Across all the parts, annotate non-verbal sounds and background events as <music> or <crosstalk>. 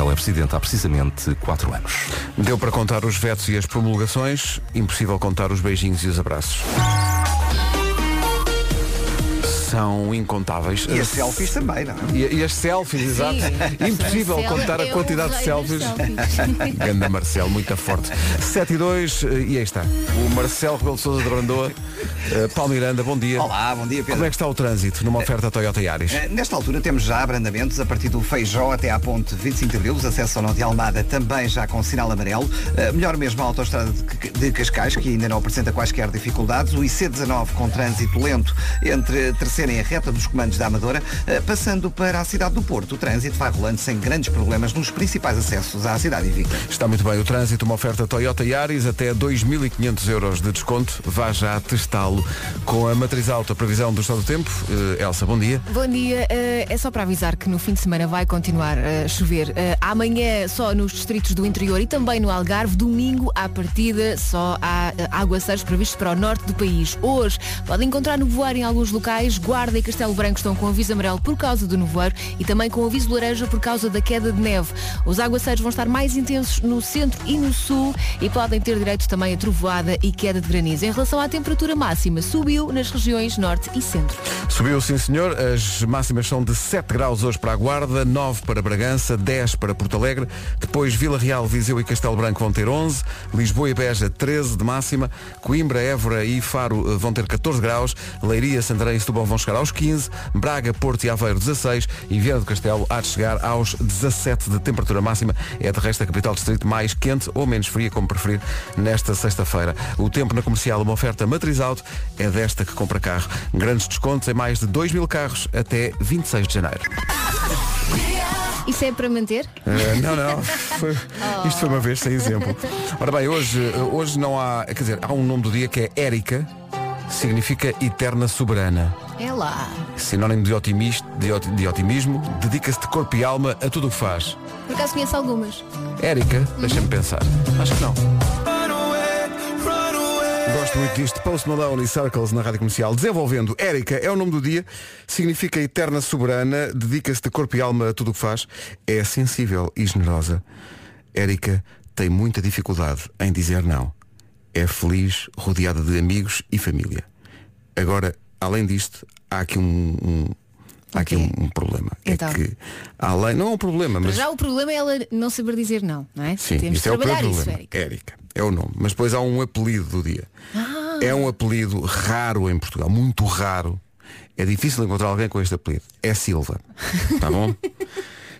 Marcelo é presidente há precisamente 4 anos. Deu para contar os vetos e as promulgações, impossível contar os beijinhos e os abraços são incontáveis. E as selfies também, não é? E, e as selfies, exato. <laughs> Impossível contar a quantidade de selfies. anda selfies. <laughs> Ganda Marcelo, muito forte. 7 e 2, eh, e aí está. O Marcelo Rebelo de Sousa de Brandoa. Eh, Paulo Miranda, bom dia. Olá, bom dia, Pedro. Como é que está o trânsito numa oferta Toyota Yaris? Eh, nesta altura temos já abrandamentos a partir do Feijó até à ponte 25 de Abril, os acessos ao norte de Almada também já com sinal amarelo. Melhor mesmo a autoestrada de- de Cascais, que ainda não apresenta quaisquer dificuldades. O IC19 com trânsito lento entre 300 descerem a reta dos comandos da Amadora, eh, passando para a cidade do Porto. O trânsito vai rolando sem grandes problemas nos principais acessos à cidade Ivica. Está muito bem o trânsito, uma oferta Toyota Yaris até 2.500 euros de desconto. Vá já testá-lo com a matriz alta. Previsão do estado do tempo. Eh, Elsa, bom dia. Bom dia. Eh, é só para avisar que no fim de semana vai continuar a chover. amanhã só nos distritos do interior e também no Algarve. Domingo, à partida, só há uh, aguaceiros previstos para o norte do país. Hoje pode encontrar no voar em alguns locais. Guarda e Castelo Branco estão com aviso amarelo por causa do nevoeiro e também com aviso laranja por causa da queda de neve. Os aguaceiros vão estar mais intensos no centro e no sul e podem ter direito também a trovoada e queda de granizo. Em relação à temperatura máxima, subiu nas regiões norte e centro. Subiu, sim senhor. As máximas são de 7 graus hoje para a Guarda, 9 para Bragança, 10 para Porto Alegre. Depois Vila Real, Viseu e Castelo Branco vão ter 11. Lisboa e Beja, 13 de máxima. Coimbra, Évora e Faro eh, vão ter 14 graus. Leiria, Santarém e Setúbal vão chegar aos 15. Braga, Porto e Aveiro, 16. E Vieira do Castelo há de chegar aos 17 de temperatura máxima. É de resto a capital distrito mais quente ou menos fria, como preferir, nesta sexta-feira. O tempo na comercial, uma oferta matriz alto, é desta que compra carro. Grandes descontos em mais de 2 mil carros até 26 de janeiro. Isso é para manter? Eh, não, não. Foi- isto foi uma vez sem exemplo. Ora bem, hoje, hoje não há. Quer dizer, há um nome do dia que é Érica, significa eterna soberana. É lá. Sinónimo de, otimista, de, oti- de otimismo, dedica-se de corpo e alma a tudo o que faz. Por acaso conheço algumas. Érica, deixa-me pensar. Acho que não. Gosto muito disto. Post Malone e Circles na Rádio Comercial. Desenvolvendo. Érica é o nome do dia. Significa eterna soberana. Dedica-se de corpo e alma a tudo o que faz. É sensível e generosa. Érica tem muita dificuldade em dizer não. É feliz, rodeada de amigos e família. Agora, além disto, há aqui um, um- há aqui um, um problema. Então. É que, além, não é um problema, mas Já o problema é ela não saber dizer não, não é? Sim, Temos isso é o trabalhar isso, problema. Érica. Érica. É o nome. Mas depois há um apelido do dia. Ah. É um apelido raro em Portugal, muito raro. É difícil encontrar alguém com este apelido. É Silva. Tá bom? <laughs>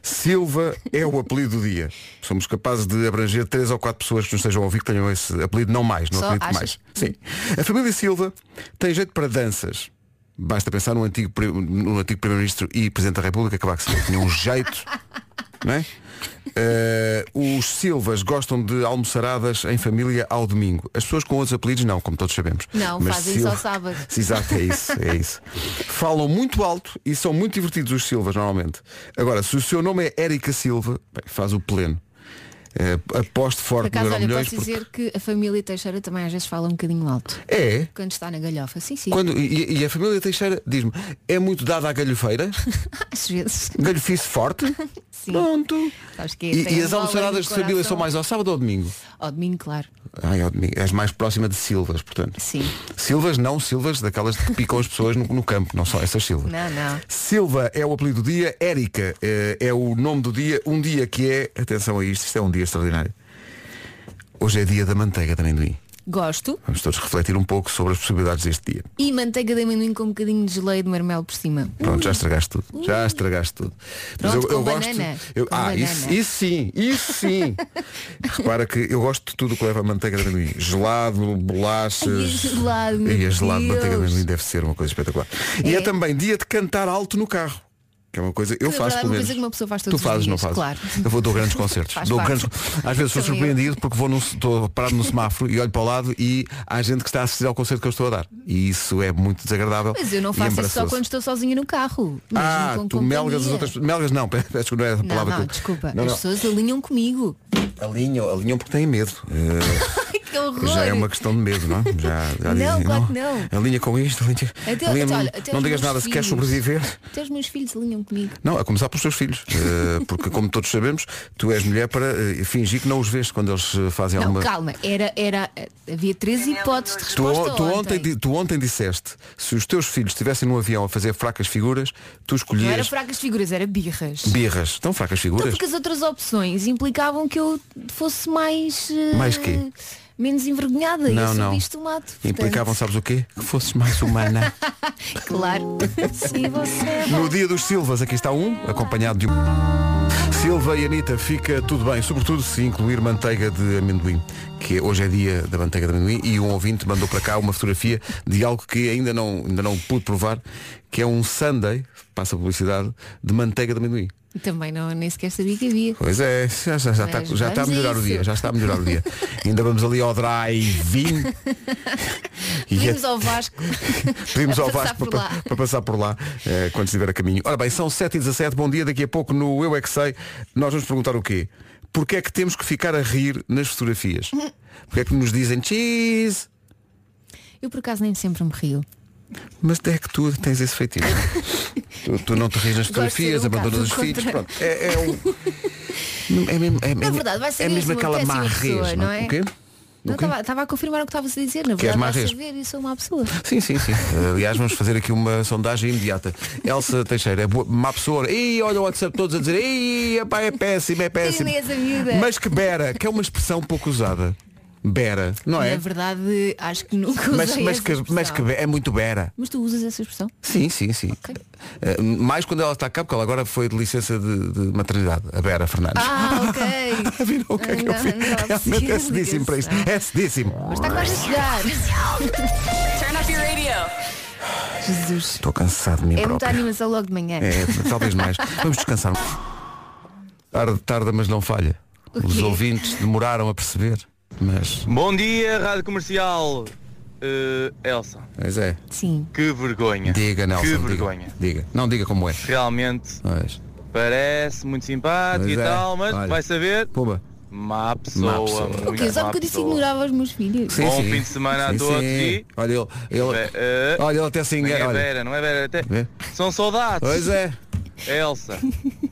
Silva é o apelido do dia. Somos capazes de abranger três ou quatro pessoas que nos estejam a ouvir que tenham esse apelido, não mais, não Só acredito achas? mais. Sim. A família Silva tem jeito para danças. Basta pensar no antigo, no antigo Primeiro-Ministro e Presidente da República, Cavaco Silva. Tinha um jeito, <laughs> não é? Eh, os Silvas gostam de almoçaradas em família ao domingo. As pessoas com outros apelidos não, como todos sabemos. Não, fazem isso ao sábado. <laughs> Exato, é isso, é isso. Falam muito alto e são muito divertidos os Silvas normalmente. Agora, se o seu nome é Érica Silva, bem, faz o pleno. Eh, aposto Por forte no acaso, olha, Milhões posso porque- dizer que a família Teixeira também às vezes fala um bocadinho alto. É. Quando está na galhofa. Sim, sim. Quando, e, e a família Teixeira diz-me, é muito dada à galhofeira? <laughs> Às vezes. Galhofice forte? <laughs> Sim. Pronto. Que E, e as almoçaradas de família são mais ao sábado ou ao domingo? Ao domingo, claro. Ai, ao domingo. És mais próxima de Silvas, portanto. Sim. Silvas não, Silvas daquelas que picam as pessoas no, no campo, não são essas Silvas. Não, não. Silva é o apelido do dia, Érica eh, é o nome do dia, um dia que é, atenção a isto, isto é um dia extraordinário. Hoje é dia da manteiga de amendoim. Gosto. Vamos todos refletir um pouco sobre as possibilidades deste dia. E manteiga de amendoim com um bocadinho de geleia de marmelo por cima. Pronto, já estragaste tudo. Já estragaste tudo. Pronto, com banana. eu- Com ah, banana. Isso, isso sim, isso sim. <laughs> Repara que eu gosto de tudo que leva manteiga de amendoim. Gelado, bolachas. Ai, é gelado, meu E a gelado de Deus. manteiga de amendoim deve ser uma coisa espetacular. E é É. também dia de cantar alto no carro. Que é uma coisa, eu Na faço é pelo menos. uma pessoa faz tu fazes, não fazes? claro. Eu vou dou grandes <laughs> concertos. Faz dou parte. grandes... Às vezes sou eu. surpreendido porque vou num, estou parado no semáforo e olho para o lado e há gente que está a assistir ao concerto que eu estou a dar. E isso é muito desagradável. Mas eu não faço isso só quando estou sozinha no carro. Ah, com tu melgas as companhia. outras Melgas não, <laughs> peço que não é a Não, palavra não, eu- desculpa. Não, As não. pessoas alinham comigo. Alinham, alinham porque têm medo. Eh, <laughs> Que horror. já é uma questão de medo, não? é? Já, já Não, dizem, claro que não. Alinha com isto, alinha, Até- alinha- até, olha, até não digas nada se queres sobreviver. Até os meus filhos alinham comigo. Não, a começar pelos teus filhos. eh, <laughs> porque como todos sabemos, tu és mulher para eh, fingir que não os vês quando eles eh, fazem Não, alguma. calma, era, era, havia três hipóteses de Tu, resposta tu, ontem, ontem. di- tu ontem disseste, se os teus filhos estivessem no avião a fazer fracas figuras, tu Não era escolhias fracas figuras, era birras. birras. Estão fracas Então, figuras? porque as outras opções implicavam que eu fosse mais. Mais quê? Menos envergonhada. Não, eu sou não. do mato. portanto, Implicavam, sabes o quê? Que fosses mais humana. <laughs> Claro. Sim, você é. No dia dos Silvas, aqui está um, acompanhado de um. Silva e Anitta, fica tudo bem, sobretudo se incluir manteiga de amendoim, que hoje é dia da manteiga de amendoim, e um ouvinte mandou para cá uma fotografia de algo que ainda não, ainda não pude provar, que é um sundae, passa a publicidade, de manteiga de amendoim. Também não, nem sequer sabia que havia. Pois é, já, já, já, está, já está a vamos a melhorar o isso. dia, já está a melhorar o dia. ainda vamos ali ao drive-in. E é- Pedimos ao Vasco. Pedimos ao <laughs> Vasco para, lá. para passar por lá eh, quando estiver a caminho. Ora bem, são 7 e 17 bom dia, daqui a pouco no Eu é que sei, nós vamos perguntar o quê? Porquê é que temos que ficar a rir nas fotografias? <laughs> Porquê é que nos dizem cheese? Eu por acaso nem sempre me rio. Mas é que tu tens esse feitiço. <laughs> tu, tu não te rires nas fotografias, um abandonas os filhos. Pronto, é, é um. <laughs> É mesmo, é, Na é- verdade, vai ser é mesmo aquela má pessoa, rez, não é? Não, quê? Estava a confirmar o que estavas a dizer. Na verdade, má vai rez? saber e sou uma pessoa. Sim, sim, sim. <laughs> Aliás, vamos fazer aqui uma sondagem imediata. Elsa Teixeira, é boa, má pessoa. Ih, olha o WhatsApp todos a dizer, Ih, epá, é péssimo, é péssimo. Mas que bera, que é uma expressão pouco usada. Bera, não é? Na verdade, acho que nunca usei Mas, mas, que, mas que é muito bera. Mas tu usas essa expressão? Sim, sim, sim. Eh, mais quando ela está cá, porque ela agora foi de licença de, de maternidade, a Bera Fernandes. Ah, <laughs> ok. Viram o que é que eu Não, fiz? não, não, Realmente é sim, cedíssimo para isto. É cedíssimo. Mas está quase a chegar. Turn up your radio. Jesus. Estou cansado de mim É muita próprio. animação logo de manhã. É, talvez mais. <laughs> Vamos descansar. Tarde, tarda, mas não falha. Os ouvintes demoraram a perceber, mas. Bom dia, Rádio Comercial. Eh, Elsa, Mas é. Sim. que vergonha. Diga, Nelson. Que diga. vergonha. Diga. Não diga como é. Realmente Mas. parece muito simpático Mas e é, tal, mas olha. vai saber. Pumba. Má pessoa. Má pessoa. O quê? Só porque eu disse ignorava os meus filhos. Sim, Bom sim. fim de semana a Sim, todos sim. e- Olha, ele. ele eh, olha, ele até se nem engana. é Olha. Vera, não é Vera. Até... Vê? São saudades. Pois é. Elsa,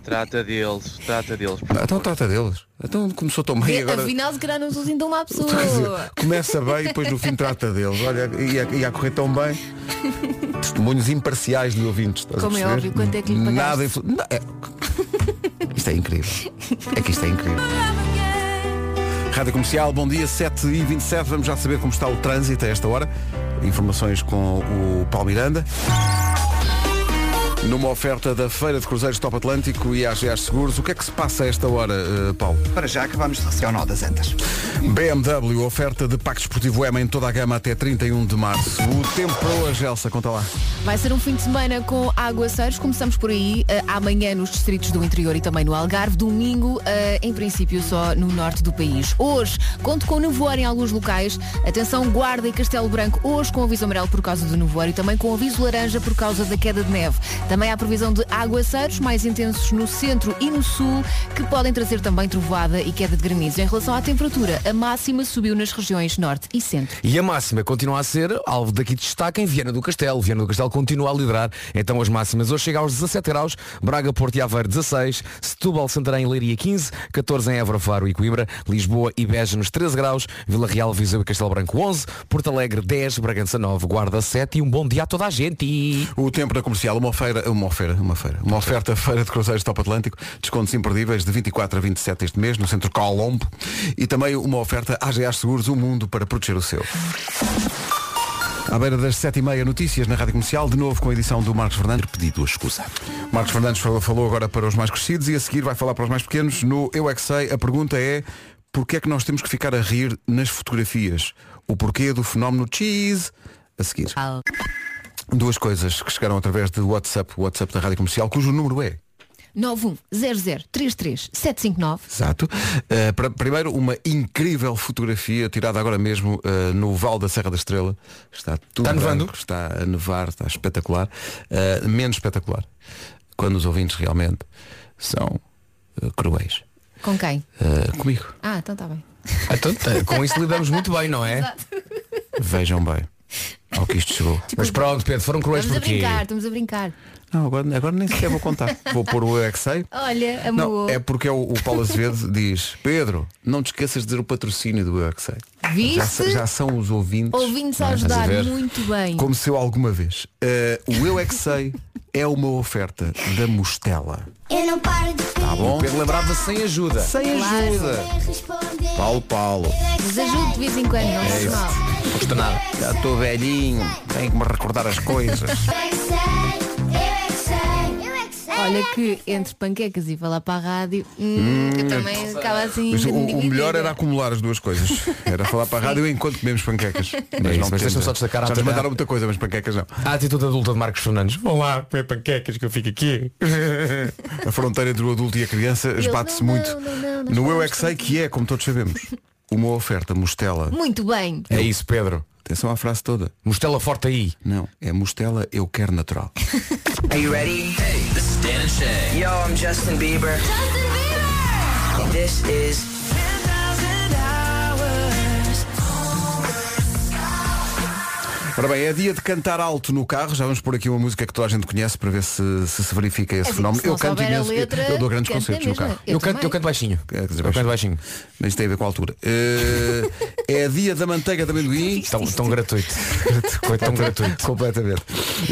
trata deles, trata deles. Ah, Então trata deles. Então começou tão bem E, agora. Afinal, se calhar não sou assim tão má pessoa. Quer dizer, Começa bem e depois no fim trata deles. Olha, ia, ia correr tão bem. Testemunhos imparciais de ouvintes. a Como é óbvio, quanto é que lhe pagaste? Nada influ... Não, é... Isto é incrível. É que isto é incrível. Rádio Comercial, bom dia, 7h27. Vamos já saber como está o trânsito a esta hora. Informações com o Paulo Miranda. Numa oferta da Feira de Cruzeiros Top Atlântico e AGAs Seguros, o que é que se passa a esta hora, eh, Paulo? Para já acabamos de receber o nó das antas. BMW, oferta de Pacto Esportivo EMA em toda a gama até 31 de março. O tempo para hoje, Elsa, conta lá. Vai ser um fim de semana com aguaceiros. Começamos por aí, eh, amanhã nos distritos do interior e também no Algarve. Domingo, eh, em princípio, só no norte do país. Hoje, conto com nevoeiro em alguns locais. Atenção, Guarda e Castelo Branco, hoje com aviso amarelo por causa do nevoeiro e também com aviso laranja por causa da queda de neve. Também há previsão de aguaceiros mais intensos no centro e no sul, que podem trazer também trovoada e queda de granizo. Em relação à temperatura, a máxima subiu nas regiões norte e centro. E a máxima continua a ser alvo daqui de destaque em Viana do Castelo. Viana do Castelo continua a liderar. Então as máximas hoje chegam aos 17 graus. Braga, Porto e Aveiro 16. Setúbal, Santarém e Leiria 15. 14 em Évora, Faro e Coimbra. Lisboa e Beja nos 13 graus. Vila Real, Viseu e Castelo Branco 11. Porto Alegre 10. Bragança 9. Guarda 7. E um bom dia a toda a gente. O tempo na comercial, uma feira, uma feira, uma feira, uma oferta feira de cruzeiros Top Atlântico, descontos imperdíveis de 24 a 27 este mês no centro Colombo e também uma oferta AGA Seguros, o mundo para proteger o seu. À beira das 7h30, notícias na Rádio Comercial, de novo com a edição do Marcos Fernandes. Pedido a escusa. Marcos Fernandes falou, falou agora para os mais crescidos e a seguir vai falar para os mais pequenos. No Eu é que sei, a pergunta é porquê é que nós temos que ficar a rir nas fotografias? O porquê do fenómeno cheese a seguir. Duas coisas que chegaram através do WhatsApp, o WhatsApp da Rádio Comercial, cujo número é 910033759. Exato. Uh, pra- primeiro, uma incrível fotografia tirada agora mesmo uh, no Val da Serra da Estrela. Está tudo Está nevando? branco, está a nevar, está espetacular. Uh, menos espetacular. Quando os ouvintes realmente são uh, cruéis. Com quem? Uh, comigo. Ah, então está bem. Então, com isso lidamos muito bem, não é? <laughs> Vejam bem ao que isto chegou. Mas pronto, Pedro, foram cruéis Estamos a porquê? brincar, estamos a brincar. Não, agora, agora nem sequer vou contar. <laughs> Vou pôr o Eu é que sei. Olha, Não, amor. é porque é o, o Paulo Azevedo diz Pedro, não te esqueças de dizer o patrocínio do Eu é que sei. Já, já são os ouvintes. Ouvindo-se a a ajudar ver? muito bem. Como se eu alguma vez. Eh, o Eu é é uma oferta da Mostela. Eu não paro de Tá bom? Pedro lembrava-se sem ajuda. Sem Claro. ajuda. Paulo Paulo. Mas ajude de vez em quando, não é mal. Não custa nada. Já estou velhinho, tenho que me recordar as coisas. Olha que entre panquecas e falar para a rádio, hum, eu também acaba assim. Mas o, o melhor era acumular as duas coisas. Era falar para a rádio enquanto comemos panquecas. <laughs> Mas, É isso, mas deixa-me só destacar a Já nos mandaram muita coisa, mas panquecas não. A atitude adulta de Marcos Fernandes. Vão lá comer panquecas que eu fico aqui. <laughs> A fronteira entre o adulto e a criança esbate-se não, muito. não, não, não, no Eu é que sei que é, como todos sabemos, uma oferta Mostela. Muito bem. É isso, Pedro. Atenção à frase toda. Mostela forte aí. Não, é Mostela, eu quero natural. <laughs> Are you ready? Hey, this is Dan and Shay. Yo, I'm Justin Bieber. Justin Bieber. This is Ora bem, é dia de cantar alto no carro. Já vamos pôr aqui uma música que toda a gente conhece para ver se se, se verifica esse É assim, fenómeno. Eu canto imenso. letra, eu dou grandes concertos no carro. Eu Eu, canto, eu canto baixinho. Quer dizer, eu canto baixinho. Mas isto tem a ver com a altura. Eh, é dia da manteiga de amendoim. Tão, tão gratuito. Foi tão gratuito. Completamente.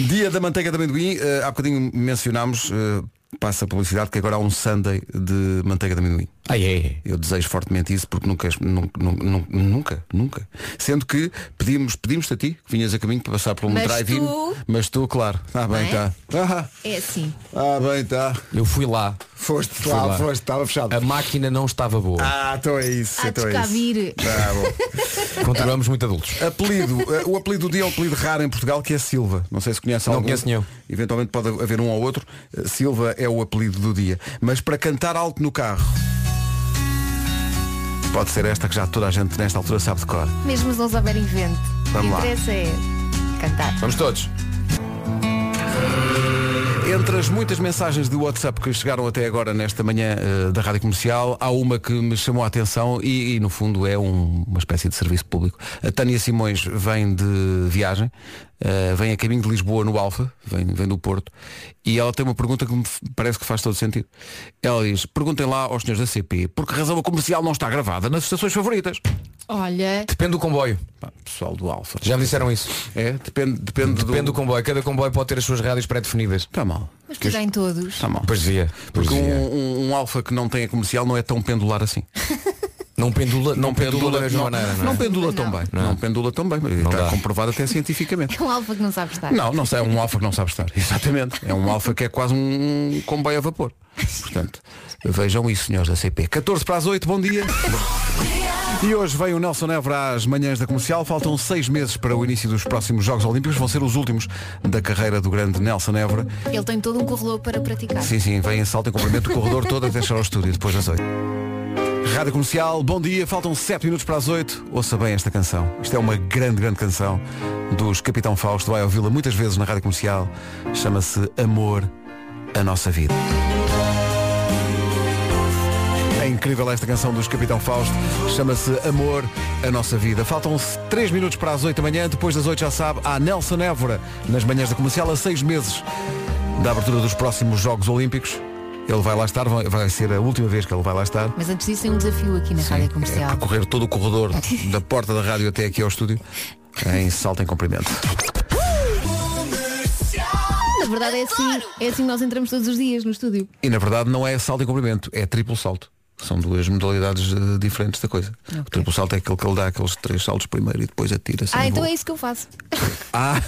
Dia da manteiga de amendoim. Eh, há bocadinho mencionámos, eh, passa a publicidade, que agora há um Sunday de manteiga de amendoim. Ai, é. Eu desejo fortemente isso porque nunca, nunca, nunca, nunca, nunca. Sendo que pedimos, pedimos-te a ti, que vinhas a caminho para passar por um Mas drive-in. tu- Mas tu, claro. Ah, bem, Não tá. Ah, É assim. ah, bem, tá. Eu fui lá. Foste Fui lá, lá. foste, estava fechado. A máquina não estava boa. Ah, então é isso. Há então é cá isso. vir. Tá bom. <laughs> Continuamos muito adultos. Apelido, eh, o apelido do dia é um apelido raro em Portugal que é Silva. Não sei se conhece Não algum. conheço nenhum. Eventualmente pode haver um ou outro. Eh, Silva é o apelido do dia. Mas para cantar alto no carro. Pode ser esta que já toda a gente nesta altura sabe de cor. Mesmo se não souberem vento. Vamos o lá. interessa é cantar. Vamos todos. Entre as muitas mensagens de WhatsApp que chegaram até agora nesta manhã eh, da Rádio Comercial, há uma que me chamou a atenção e, e, no fundo é um- uma espécie de serviço público. A Tânia Simões vem de viagem, eh, vem a caminho de Lisboa no Alfa, vem, vem do Porto, e ela tem uma pergunta que me parece que faz todo sentido. Ela diz, perguntem lá aos senhores da CP por que razão a comercial não está gravada nas estações favoritas. Olha, Depende do comboio. Pá, pessoal do Alfa. Já me disseram isso. É, depende, depende, Depende do do... comboio. Cada comboio pode ter as suas rádios pré-definidas. Está mal. mas que já em todos. Está mal. Pois. Pois Porque dizia. um, um, um Alfa que não tem a comercial não é tão pendular assim. <laughs> Não pendula, não, pendula da mesma não, maneira. Não, não é? pendula tão Não. bem. Não. Não, pendula tão bem. Está dá. comprovado até cientificamente. É um alfa que não sabe estar. Não, não sei, é um alfa que não sabe estar. <laughs> Exatamente. É um alfa que é quase um comboio a vapor. Portanto, vejam isso, senhores da CP. 14 para as 8, bom dia. E hoje vem o Nelson Évora às manhãs da comercial. Faltam seis meses para o início dos próximos Jogos Olímpicos. Vão ser os últimos da carreira do grande Nelson Évora. Ele tem todo um corredor para praticar. Sim, sim, vem em salto em comprimento o corredor todo até chegar ao estúdio depois das 8. Rádio Comercial, bom dia, faltam 7 minutos para as 8. Ouça bem esta canção. Isto é uma grande, grande canção dos Capitão Fausto. Vai ouvi-la muitas vezes na Rádio Comercial. Chama-se Amor, a Nossa Vida. É incrível esta canção dos Capitão Fausto. Chama-se Amor, a Nossa Vida. Faltam 3 minutos para as 8 da manhã. Depois das 8 já sabe, há Nelson Évora nas manhãs da comercial há 6 meses da abertura dos próximos Jogos Olímpicos. Ele vai lá estar, vai ser a última vez que ele vai lá estar. Mas antes disso tem um desafio aqui na Rádio É Comercial. percorrer todo o corredor <laughs> da porta da rádio até aqui ao estúdio em salto em comprimento. Na verdade é assim, é assim que nós entramos todos os dias no estúdio. E na verdade não é salto em comprimento, é triplo salto. São duas modalidades eh, diferentes da coisa. O triplo salto é aquele que ele dá aqueles três saltos primeiro e depois atira-se. Ah, então voo. é isso que eu faço. <laughs> Ah,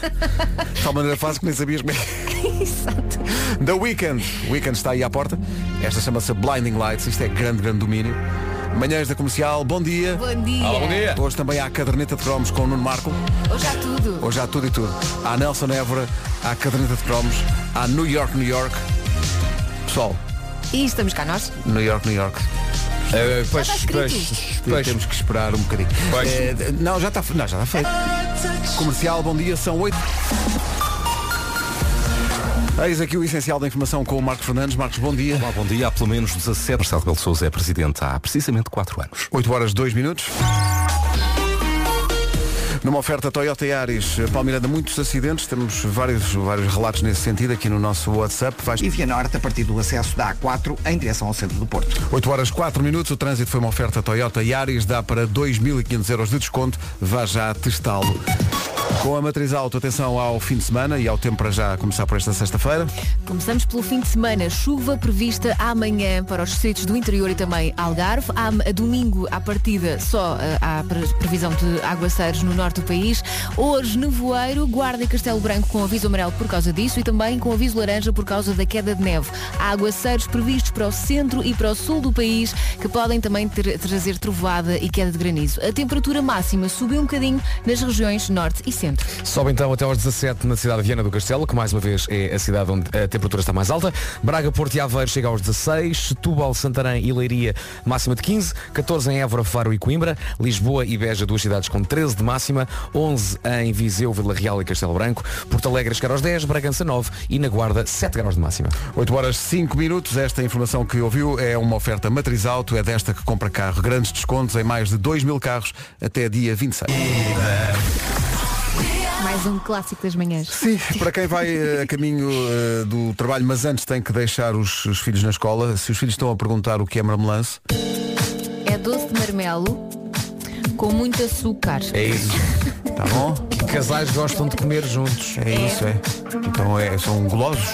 de tal maneira fácil que nem sabias é. <laughs> Exato. The Weekend. O Weekend está aí à porta. Esta chama-se Blinding Lights. Isto é grande, grande domínio. Manhãs da comercial, bom dia. Bom dia. Olá, bom dia. Hoje também há a caderneta de cromos com o Nuno Marco. Hoje há tudo. Hoje há tudo e tudo. Há Nelson Évora, há a caderneta de cromos, há New York, New York. Pessoal, E estamos cá nós. New York, New York. Eh, pois, escrito. pois, pois. Temos que esperar um bocadinho. Eh, não, já está, não, já está feito. Comercial, bom dia, são oito. Eis aqui o essencial da informação com o Marcos Fernandes. Marcos, bom dia. Olá, bom dia. Há pelo menos 17. Marcelo Rebelo de Sousa é presidente há precisamente 4 anos. 8 horas 2 minutos. Numa oferta Toyota Yaris, Palmeiranda, muitos acidentes, temos vários, vários relatos nesse sentido aqui no nosso WhatsApp. Vais... E Via Norte a partir do acesso da A4 em direção ao centro do Porto. 8 horas 4 minutos, o trânsito foi uma oferta Toyota Yaris, dá para 2.500 euros de desconto, vá já testá-lo. Com a matriz alto, atenção ao fim de semana e ao tempo para já começar por esta sexta-feira. Começamos pelo fim de semana. Chuva prevista amanhã para os distritos do interior e também Algarve. A domingo, à partida, só eh, há pre- previsão de aguaceiros no norte do país. Hoje, nevoeiro, Guarda e Castelo Branco com aviso amarelo por causa disso e também com aviso laranja por causa da queda de neve. Há aguaceiros previstos para o centro e para o sul do país que podem também ter- trazer trovoada e queda de granizo. A temperatura máxima subiu um bocadinho nas regiões norte e centro. Sobe então até aos 17 na cidade de Viana do Castelo, que mais uma vez é a cidade onde a temperatura está mais alta. Braga, Porto e Aveiro chega aos 16, Setúbal, Santarém e Leiria máxima de 15, 14 em Évora, Faro e Coimbra, Lisboa e Beja, duas cidades com 13 de máxima, 11 em Viseu, Vila Real e Castelo Branco, Porto Alegre chegar aos 10, Bragança 9 e na Guarda 7 graus de máxima. 8 horas 5 minutos, esta informação que ouviu é uma oferta matriz alto, é desta que compra carro. Grandes descontos em mais de 2 mil carros até dia 26. Mais um clássico das manhãs. Sim, para quem vai eh, a caminho eh, do trabalho, mas antes tem que deixar os, os filhos na escola, se os filhos estão a perguntar o que é marmelance, É doce de marmelo com muito açúcar. É isso. tá bom? Que casais gostam de comer juntos. É isso, é. Então é, são golosos.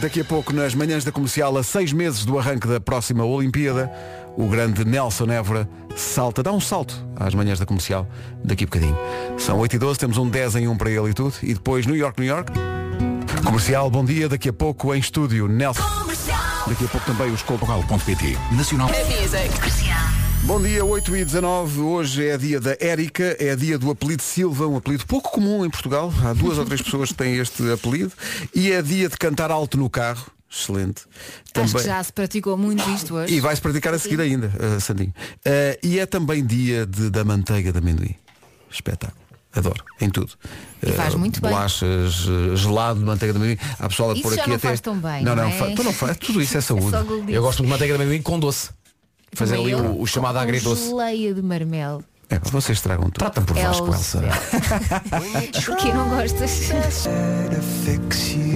Daqui a pouco, nas manhãs da comercial, a seis meses do arranque da próxima Olimpíada, o grande Nelson Évora salta, dá um salto às manhãs da comercial, daqui a bocadinho. São 8 e 12, temos um 10 em 1 para ele e tudo. E depois New York, New York. Comercial, bom dia, daqui a pouco em estúdio, Nelson. Daqui a pouco também os Cocal.pt Nacional. Bom dia, 8 e 19 Hoje é dia da Érica, é dia do apelido Silva, um apelido pouco comum em Portugal. Há duas ou três pessoas que têm este apelido. E é dia de cantar alto no carro. Excelente. Acho que já se praticou muito isto hoje. E vai-se praticar a seguir ainda, uh, Sandinho. Uh, e é também dia de- da manteiga de amendoim. Espetáculo. Adoro, em tudo. E faz Uh, muito bem. bolachas, uh, gelado de manteiga de amendoim. Há pessoal a Isso pôr aqui não até. faz tão bem, Não, não não, é? fa- tu não faz. Tudo isso é <laughs> saúde. só guldice. Eu gosto de manteiga de amendoim com doce. Fazer ali Também o, o chamado agridoce. Geleia de marmelo. É, vocês tragam tudo. Tratam por Vasco, Elsa. Elsa. <laughs> Porquê não gostas?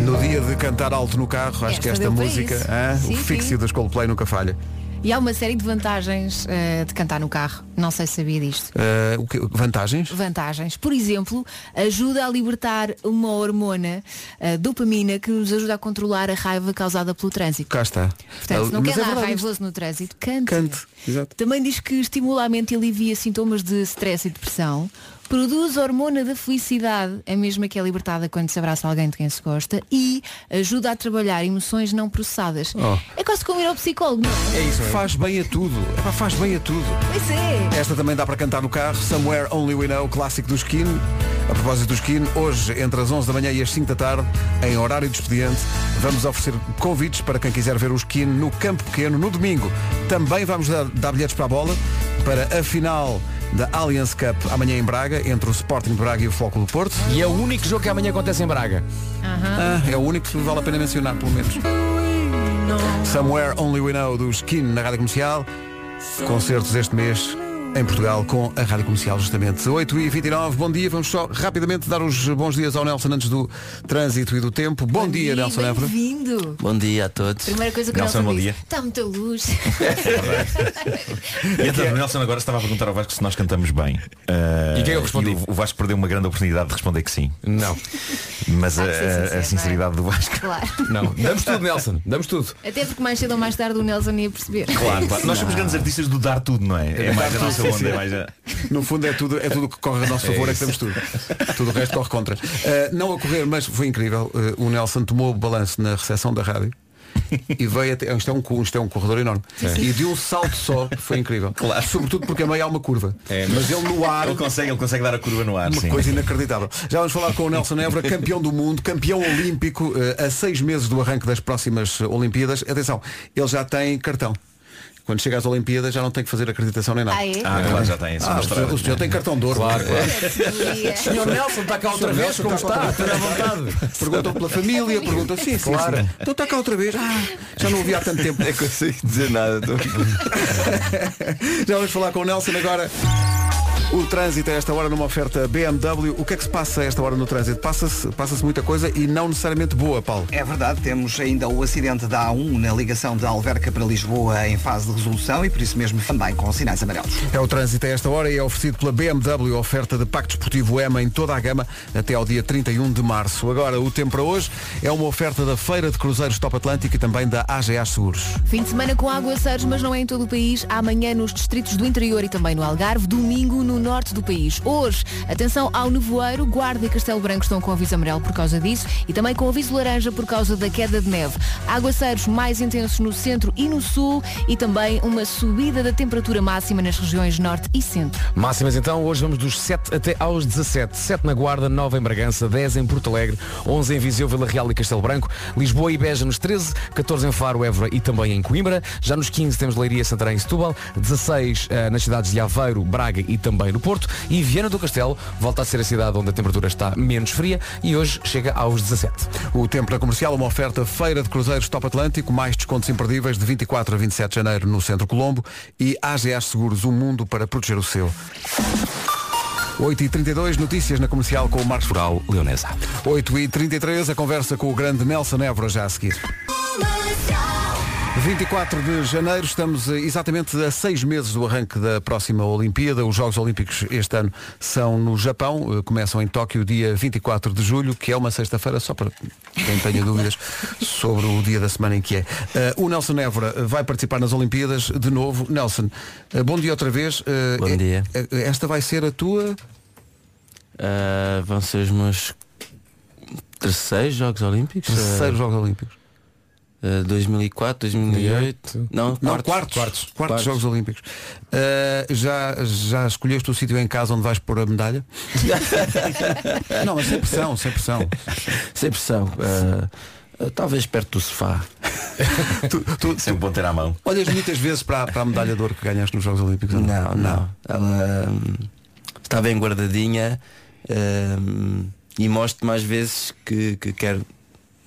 No dia de cantar alto no carro, acho Esta que esta música, hã? Sim, o fixie sim. das Coldplay nunca falha. E há uma série de vantagens eh, de cantar no carro. Não sei se sabia disto. Uh, o que- vantagens? Vantagens. Por exemplo, ajuda a libertar uma hormona, a dopamina, que nos ajuda a controlar a raiva causada pelo trânsito. Cá está. Portanto, se não Mas quer é dar verdade isto. raivoso no trânsito, cante. Cante. Exato. Também diz que estimula a mente e alivia sintomas de stress e depressão. Produz a hormona da felicidade, a mesma que é libertada quando se abraça alguém de quem se gosta. E ajuda a trabalhar emoções não processadas. Oh. É quase como ir ao psicólogo. não é? É isso, faz bem a tudo. Epá, faz bem a tudo. Pois é. Esta também dá para cantar no carro. Somewhere Only We Know, clássico do Skin. A propósito do Skin, hoje, entre as 11 da manhã e as 5 da tarde, em horário de expediente, vamos oferecer convites para quem quiser ver o Skin no Campo Pequeno, no domingo. Também vamos dar, dar bilhetes para a bola, para a final da Allianz Cup amanhã em Braga, entre o Sporting de Braga e o Foco do Porto. E é o único jogo que amanhã acontece em Braga. Ah, é o único que vale a pena mencionar, pelo menos. Somewhere Only We Know do Skin na Rádio Comercial. Concertos este mês em Portugal com a Rádio Comercial, justamente. 8h29, bom dia. Vamos só rapidamente dar os bons dias ao Nelson antes do trânsito e do tempo. Bom, dia, Nelson Évora. Bem-vindo. Bom dia a todos. Primeira coisa que Nelson, o Nelson bom dia. Está muita luz. <laughs> <laughs> E então, o Nelson agora estava a perguntar ao Vasco se nós cantamos bem. Ah, E o que é que eu respondi? o, o Vasco perdeu uma grande oportunidade de responder que sim. Não. Mas a, Há que ser sincero, a- a sinceridade do Vasco. claro. <laughs> Não. Damos tudo, Nelson. Damos tudo. Até porque mais cedo ou mais tarde o Nelson ia perceber. Claro, claro. Nós somos grandes artistas do dar tudo, não é? É mais a nossa onda, é mais. No fundo é tudo, é tudo que corre a nosso favor, é, que temos tudo. Tudo o resto corre contra. Uh, não a correr, mas foi incrível. Uh, o Nelson tomou o balanço na recepção da rádio. E veio até. Isto é um, isto é um corredor enorme. E de um salto só, foi incrível. Claro. Sobretudo porque a meio há uma curva. Mas ele no ar. Ele consegue, ele consegue dar a curva no ar, Uma sim. coisa inacreditável. Já vamos falar com o Nelson Évora, campeão do mundo, campeão olímpico, eh, a seis meses do arranque das próximas Olimpíadas. Atenção, ele já tem cartão. Quando chega às Olimpíadas já não tem que fazer acreditação nem nada. Ah, é? Ah, claro, já tem. Ah, o, senhor, o senhor tem cartão de ouro. Claro, claro. Seria. <laughs> Senhor Nelson, está cá outra vez, como está? Esteja à vontade. Perguntam pela família, perguntam sim, sim, Claro. sim. Então está cá outra vez. Ah, já não ouvi há tanto tempo. <laughs> Nem consigo dizer nada. tô- <laughs> Já vamos falar com o Nelson agora. O trânsito a esta hora numa oferta BMW. O que é que se passa a esta hora no trânsito? Passa-se passa muita coisa e não necessariamente boa, Paulo. É verdade, temos ainda o acidente da A1 na ligação de Alverca para Lisboa em fase de resolução e por isso mesmo também com sinais amarelos. É o trânsito a esta hora e é oferecido pela BMW, oferta de Pacto Esportivo EMA em toda a gama até ao dia 31 de março. Agora, o tempo para hoje é uma oferta da Feira de Cruzeiros Top Atlântico e também da AGA Seguros. Fim de semana com aguaceiros, mas não é em todo o país. Amanhã nos distritos do interior e também no Algarve. Domingo no norte do país. Hoje, atenção ao nevoeiro. Guarda e Castelo Branco estão com aviso amarelo por causa disso e também com aviso laranja por causa da queda de neve. Aguaceiros mais intensos no centro e no sul e também uma subida da temperatura máxima nas regiões norte e centro. Máximas então, hoje vamos dos 7 até aos 17. 7 na Guarda, 9 em Bragança, 10 em Porto Alegre, 11 em Viseu, Vila Real e Castelo Branco, Lisboa e Beja nos 13, 14 em Faro, Évora e também em Coimbra. Já nos 15 temos Leiria, Santarém e Setúbal, 16 eh, nas cidades de Aveiro, Braga e também no Porto e Viana do Castelo volta a ser a cidade onde a temperatura está menos fria e hoje chega aos 17. O tempo na comercial, uma oferta Feira de Cruzeiros Top Atlântico, mais descontos imperdíveis de 24 a 27 de janeiro no Centro Colombo e AGA Seguros, um mundo para proteger o seu. 8h32, notícias na comercial com o Marcos Rural Leonesa. 8h33, a conversa com o grande Nelson Évora já a seguir. 24 de janeiro, estamos eh, exatamente a seis meses do arranque da próxima Olimpíada. Os Jogos Olímpicos este ano são no Japão, eh, começam em Tóquio dia 24 de julho, que é uma sexta-feira, só para quem tenha dúvidas <laughs> sobre o dia da semana em que é. Eh, o Nelson Évora vai participar nas Olimpíadas de novo. Nelson, bom dia outra vez. Bom dia. Esta vai ser a tua. Vão ser os meus terceiros Jogos Olímpicos? Terceiros Jogos Olímpicos. Ah, 2004, 2008. Não, Não, quartos. quartos, quartos, Quartos. Jogos Olímpicos. Uh, já, já escolheste o sítio em casa onde vais pôr a medalha? <laughs> não, mas sem pressão, sem pressão. Sem pressão. Ah, talvez perto do sofá. <laughs> tu, tu, Sempre bom ter à mão. olhas muitas vezes para, a- para a medalha de ouro que ganhaste nos Jogos Olímpicos? ou Não, não. Ela hum, está bem guardadinha hum, e mostro mais vezes que, que quero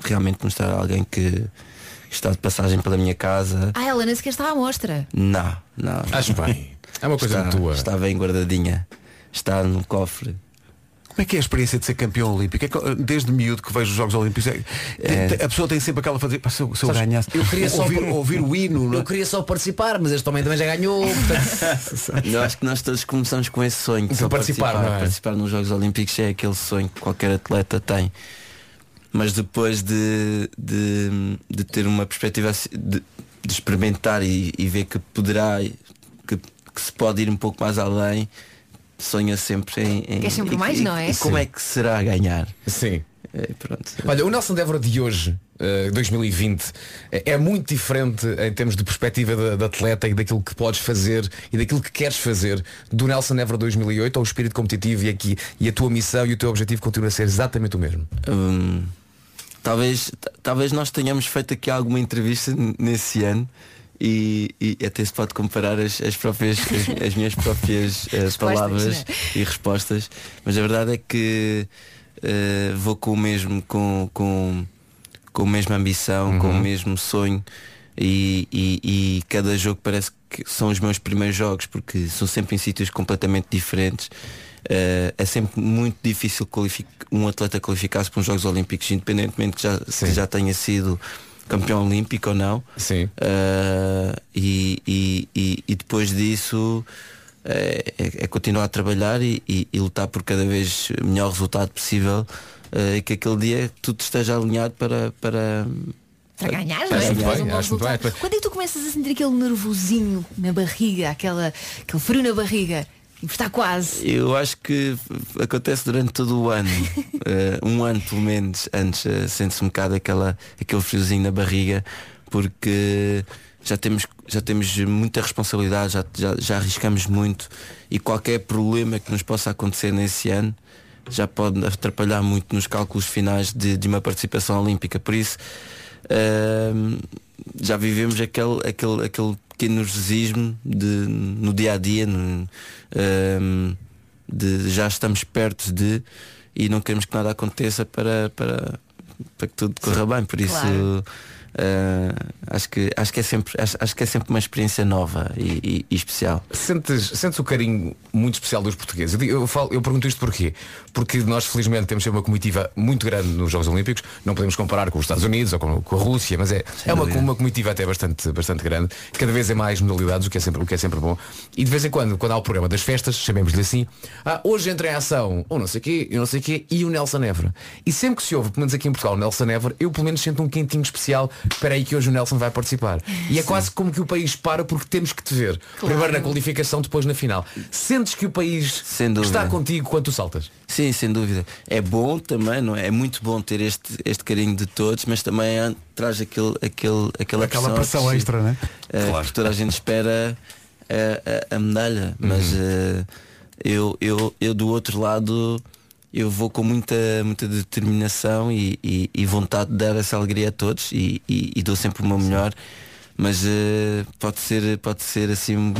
realmente mostrar a alguém que está de passagem pela minha casa. Ah, ela nem sequer está à mostra. Não, não. Acho bem. É uma coisa está, tua. Está bem guardadinha. Está no cofre. Como é que é a experiência de ser campeão olímpico? É que, desde miúdo que vejo os Jogos Olímpicos, é- tem- a pessoa tem sempre aquela fazer, "Pá, se eu, se eu Sabes, ganhasse, eu queria só ouvir, ouvir o hino, não é? Eu queria só participar, mas este homem também já ganhou. portanto- <laughs> Eu acho que nós todos começamos com esse sonho De só participar, não é? participar nos Jogos Olímpicos é aquele sonho que qualquer atleta tem. Mas depois de, de, de ter uma perspectiva de, de experimentar e, e ver que poderá, que, que se pode ir um pouco mais além, sonha sempre em. em Quer sempre e- mais, e- não é? E como é que será ganhar? Sim. É, pronto. Olha, o Nelson Débora de hoje, eh, 2020, é é muito diferente em termos de perspectiva de, de atleta e daquilo que podes fazer e daquilo que queres fazer do Nelson Évora 2008 ao espírito competitivo e, aqui, e a tua missão e o teu objetivo continua a ser exatamente o mesmo. Hum, talvez, talvez nós tenhamos feito aqui alguma entrevista nesse ano e, e até se pode comparar as, as próprias as, <laughs> as minhas próprias Respostas, palavras e respostas. Mas a verdade é que eh, vou com o mesmo com, com, com a mesma ambição com o mesmo sonho e, e, e cada jogo parece que são os meus primeiros jogos porque são sempre em sítios completamente diferentes Eh, é sempre muito difícil um atleta qualificar-se para os Jogos Olímpicos, independentemente que já, Sim. que já tenha sido campeão olímpico ou não. Sim. Eh, e, e, e, e depois disso eh, é, é continuar a trabalhar e, e- e lutar por cada vez melhor resultado possível eh, e que aquele dia tudo esteja alinhado para, para, Para ganhar, não é? Bem, um bom resultado. Quando é que tu começas a sentir aquele nervosinho na barriga, aquela, aquele frio na barriga? Está quase. Eu acho que acontece durante todo o ano. <laughs> Eh, um ano pelo menos antes eh, sente-se um bocado aquela, aquele friozinho na barriga porque já temos, já temos muita responsabilidade, já, já, já arriscamos muito e qualquer problema que nos possa acontecer nesse ano já pode atrapalhar muito nos cálculos finais de, de uma participação olímpica. Por isso ehm, já vivemos aquele, aquele, aquele pequeno nervosismo de, no dia a dia, no, ehm, de já estamos perto de e não queremos que nada aconteça para, para, para que tudo corra bem. Por isso Claro. Eh, acho, que, acho, que é sempre, acho, acho que é sempre uma experiência nova e, e- e especial. Sentes, sentes o carinho muito especial dos portugueses? Eu, eu, falo- eu pergunto isto porquê? Porque nós felizmente temos uma comitiva muito grande nos Jogos Olímpicos, não podemos comparar com os Estados Unidos ou com, com a Rússia, mas é, é uma, uma comitiva até bastante, bastante grande, cada vez é mais modalidades, o que, é sempre, o que é sempre bom. E de vez em quando, quando há o programa das festas, chamemos-lhe assim, ah, hoje entra em ação, ou não sei o quê, e não sei o quê, e o Nelson Évora. E sempre que se ouve, pelo menos aqui em Portugal, o Nelson Évora, eu pelo menos sinto um quentinho especial, espera aí que hoje o Nelson vai participar. E é quase como que o país para porque temos que te ver. Primeiro na qualificação, depois na final. Sentes que o país está contigo quando tu saltas? Sim, sem dúvida. É bom também, não é? É muito bom ter este, este carinho de todos, mas também ah, traz aquele, aquele, aquela, Aquela pressão acrescido, extra, né? eh, Claro. que toda a gente espera eh, a, a medalha. Mas eh, eu, eu, eu do outro lado eu vou com muita, muita determinação e, e- e vontade de dar essa alegria a todos e, e- e dou sempre o meu melhor. Mas eh, pode ser pode ser assim um-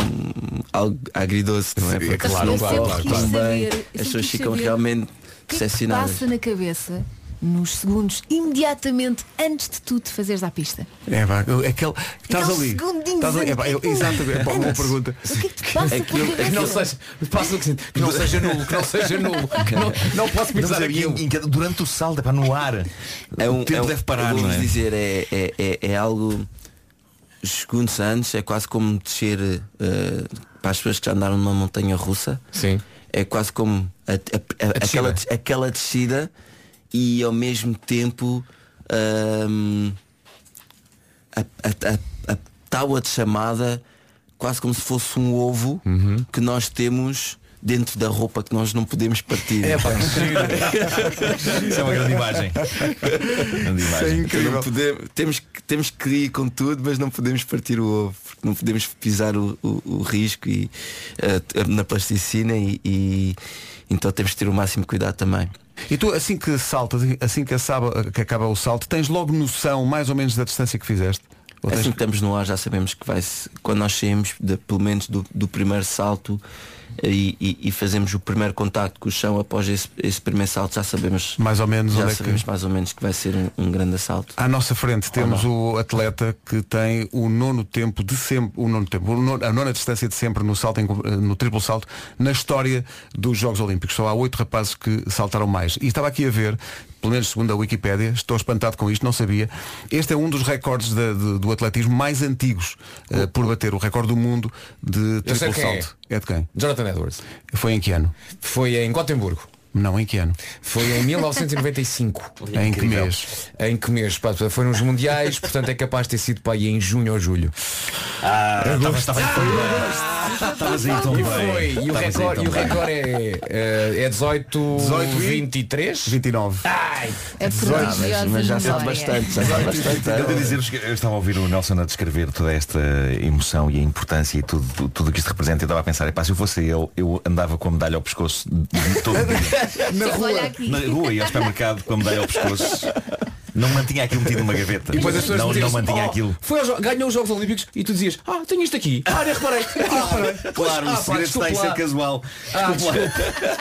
algo agridoce, não é? Porque claro, se não claro, corre claro, tão claro. eu as pessoas ficam realmente O que é decepcionadas. passa na cabeça nos segundos imediatamente antes de tu te fazeres à pista? É, pá, aquele, estás ali. Estás ali. É, pá, eu, exato, é, pá, uma boa pergunta. O que é que te passa Aquilo- pela Que não seja, passa que não seja nulo, que não seja nulo, <laughs> não, não posso Não, pensar é, aquilo. em- em durante o salto, é para no ar. É um, o tempo é um- deve parar, não é? dizer, é, é, é, é algo os segundos antes, é quase como descer eh, para as pessoas que já andaram numa montanha russa. Sim. É quase como a- a- a- aquela, aquela descida e ao mesmo tempo ahm, a, a, a, a tábua de chamada quase como se fosse um ovo Uhum. que nós temos dentro da roupa que nós não podemos partir. É pá, que giro. Isso é uma grande imagem. grande é imagem. Não podemos, temos, que- temos que ir com tudo, mas não podemos partir o ovo, porque não podemos pisar o, o, o risco e, eh, na plasticina e, e então temos que ter o máximo cuidado também. E tu, assim que saltas, assim que acaba, que acaba o salto, tens logo noção mais ou menos da distância que fizeste? Ou tens- Assim que estamos no ar já sabemos que vai quando nós saímos de- pelo menos do, do primeiro salto e, e- e fazemos o primeiro contacto com o chão após esse, esse primeiro salto já sabemos Mais ou menos já onde é que- sabemos mais ou menos que vai ser um, um grande assalto. À nossa frente temos o atleta que tem o nono tempo de sempre, o nono tempo, a nona distância de sempre no salto, no triplo salto, na história dos Jogos Olímpicos. Só há oito rapazes que saltaram mais. E estava aqui a ver, pelo menos segundo a Wikipédia, estou espantado com isto, não sabia. Este é um dos recordes da- de- do atletismo mais antigos eh, por bater, o recorde do mundo de triplo quem é. salto. É de quem? Jonathan Edwards. Foi em que ano? Foi em Gotemburgo. Não, em que ano? Foi em 1995. <laughs> Em que mês? Em que mês? Pá, Foi nos mundiais, portanto é capaz de ter sido para aí em junho ou julho. Ah, estava- estava Estavas aí tão E bem. foi. E o recorde, e o é, eh, é 18, 18 e- 23? 29. Ai! É Mas, prodigiosa mas já sabe bastante, já sabe bastante. Eu devo dizer-vos que eu estava a ouvir o Nelson a descrever toda esta emoção e a importância e tudo, o que isto representa. Eu estava a pensar, epá, se eu fosse ele, eu andava com a medalha ao pescoço todo o dia. <laughs> <laughs> Na aqui. Na rua e ao supermercado com a medalha ao pescoço. Não mantinha aquilo metido numa gaveta. E depois as pessoas não, não mantinha "Oh, aquilo. Foi aos ganhou os Jogos Olímpicos e tu dizias, ah, tenho isto aqui. Ah, nem reparei. <laughs> Ah, reparei. Claro, ah, o segredo está em ser casual. Ah, Desculpa lá.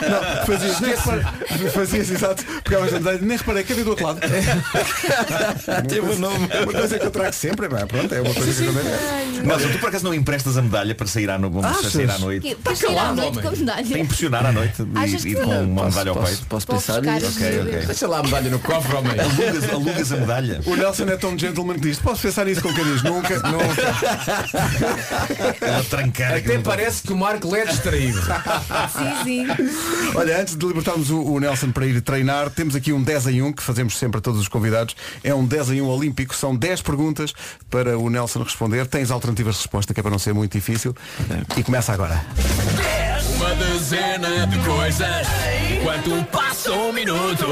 Não, fazias, nem reparei, fazias exato, pegavas na medalha, nem reparei, cadê do outro lado? <laughs> Teve o nome. Uma coisa que eu trago sempre, pá, pronto, é uma coisa que eu também. Nelson, tu por acaso não emprestas a medalha para sair à, no... para sair à noite? Que- Para sair à noite com a medalha. Para impressionar à noite e, e com uma medalha ao Posso, peito. posso pensar nisso? Ok, ok. Deixa lá a medalha no cofre, homem. Alugas, alugas a medalha. O Nelson é tão gentleman que diz, posso pensar nisso com quem diz nunca, nunca. <laughs> Trancar Até parece que o Marco é distraído. <laughs> Sim, sim. Olha, antes de libertarmos o, o Nelson para ir treinar, temos aqui um 10 em 1 que fazemos sempre a todos os convidados. É um 10 em 1 olímpico, são 10 perguntas para o Nelson responder. Tens alternativas de resposta, que é para não ser muito difícil. E começa agora. Uma dezena de coisas Quanto passa um minuto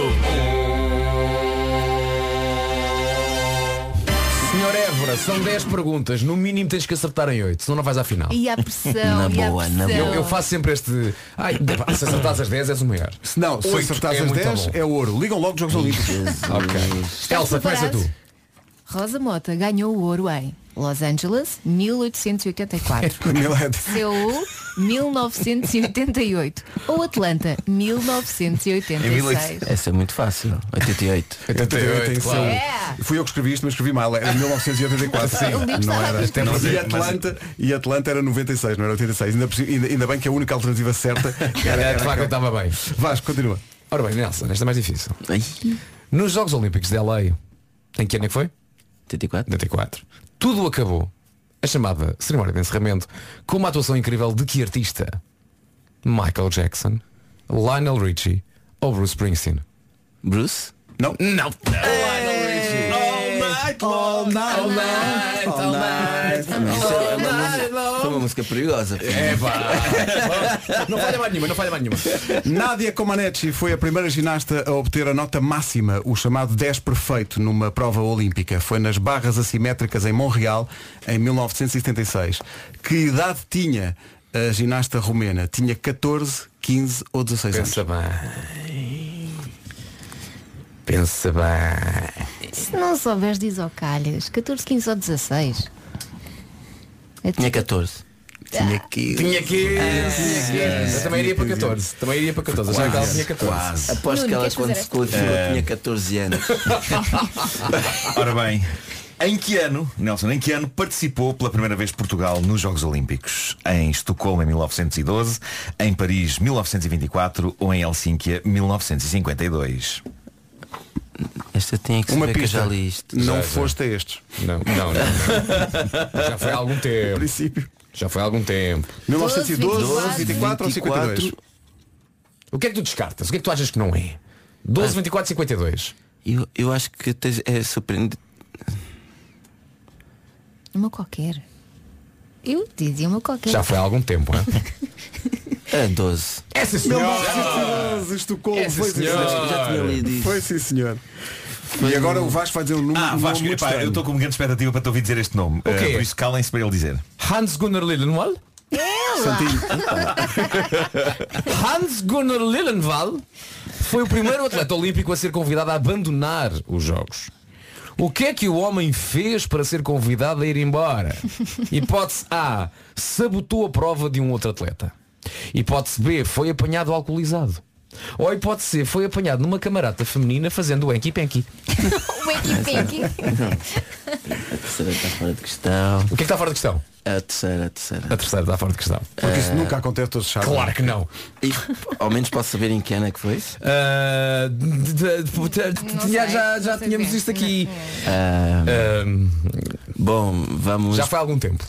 Senhor Évora, são 10 perguntas. No mínimo tens que acertar em 8, senão não vais à final. E a pressão, Na e a boa, na pressão. Eu, eu faço sempre este. Ai, se acertares as 10 és o maior. Se não, se Oito acertares é as muito 10, bom. é ouro. Ligam logo os Jogos Olímpicos. Ok. Elsa, começa preparado? tu. Rosa Mota ganhou o ouro em. Los Angeles, 1884. <laughs> Miled. Seul, 1988. Ou Atlanta, 1986. Essa é muito fácil. 88. 88 em claro. É. Fui eu que escrevi isto, mas escrevi mal. Era 1984. O livro não era. e, Atlanta, e Atlanta era 96, não era 86. Ainda, ainda, ainda bem que a única alternativa certa <laughs> era, era de facto, aquela. estava bem. Vasco, continua. Ora bem, Nelson, esta é mais difícil. Ai, Nos Jogos Olímpicos de LA, em que ano é que foi? 84. 84. Tudo acabou. A chamada cerimónia de encerramento com uma atuação incrível de que artista? Michael Jackson, Lionel Richie ou Bruce Springsteen? Bruce? Não. Não. All night, all night, all night. É uma, música perigosa. É pá. Não falha mais nenhuma, não falha mais nenhuma. Nadia Comaneci foi a primeira ginasta a obter a nota máxima, o chamado 10 perfeito, numa prova olímpica. Foi nas barras assimétricas em Montreal, em 1976. Que idade tinha a ginasta romena? Tinha 14, 15 ou 16 anos? Pensa bem. Pensa bem. Se não souberes, diz ao calhas. 14, 15 ou 16. Eu Tinha 14. Tinha 15. Tinha que. Eu também iria para 14. Também iria para 14. Achava que ela tinha 14. Quase. Aposto que ela quando se qualificou tinha 14 anos. <laughs> Ora bem, em que ano, Nelson, em que ano participou pela primeira vez Portugal nos Jogos Olímpicos? Em Estocolmo em 1912, em Paris 1924 ou em Helsínquia 1952? Esta tinha que Uma saber que pista. já li isto. Não Já, já. foste a estes. Não, não, não. Já foi há algum <laughs> tempo. Princípio. Já foi há algum tempo. 1912, 12, 24 ou 52? O que é que tu descartas? O que é que tu achas que não é? 12, 24, 52. Eu, eu acho que tens- é surpreendente. Uma qualquer. Eu dizia uma qualquer. Já foi há algum tempo? É <laughs> 12. É sim, senhor. 1912, Estocolmo. É, sim, Foi sim, senhor. senhor. Já tinha lido isso. Foi sim, senhor. E agora o Vasco vai dizer um número, Ah, um Vasco, nome muito epá, eu estou com uma grande expectativa para te ouvir dizer este nome. O quê? Eh, por isso calem-se para ele dizer. Hans Gunnar Lillenwall? Santinho. <laughs> Hans Gunnar Lillenwall foi o primeiro atleta olímpico a ser convidado a abandonar os Jogos. O que é que o homem fez para ser convidado a ir embora? Hipótese A. Sabotou a prova de um outro atleta. Hipótese B. Foi apanhado alcoolizado. Ou hipótese C. Foi apanhado numa camarata feminina fazendo o enki-penki. <laughs> O Enki-Penki. <laughs> A terceira está fora de questão. O que é que está fora de questão? A terceira, a terceira. A terceira está fora de questão. Porque isso nunca acontece todos sabem. Claro que não. E, ao menos posso saber em que ano é que foi? Tinha- sei, já já tínhamos isto aqui. Ah, bom, vamos. já foi há algum tempo.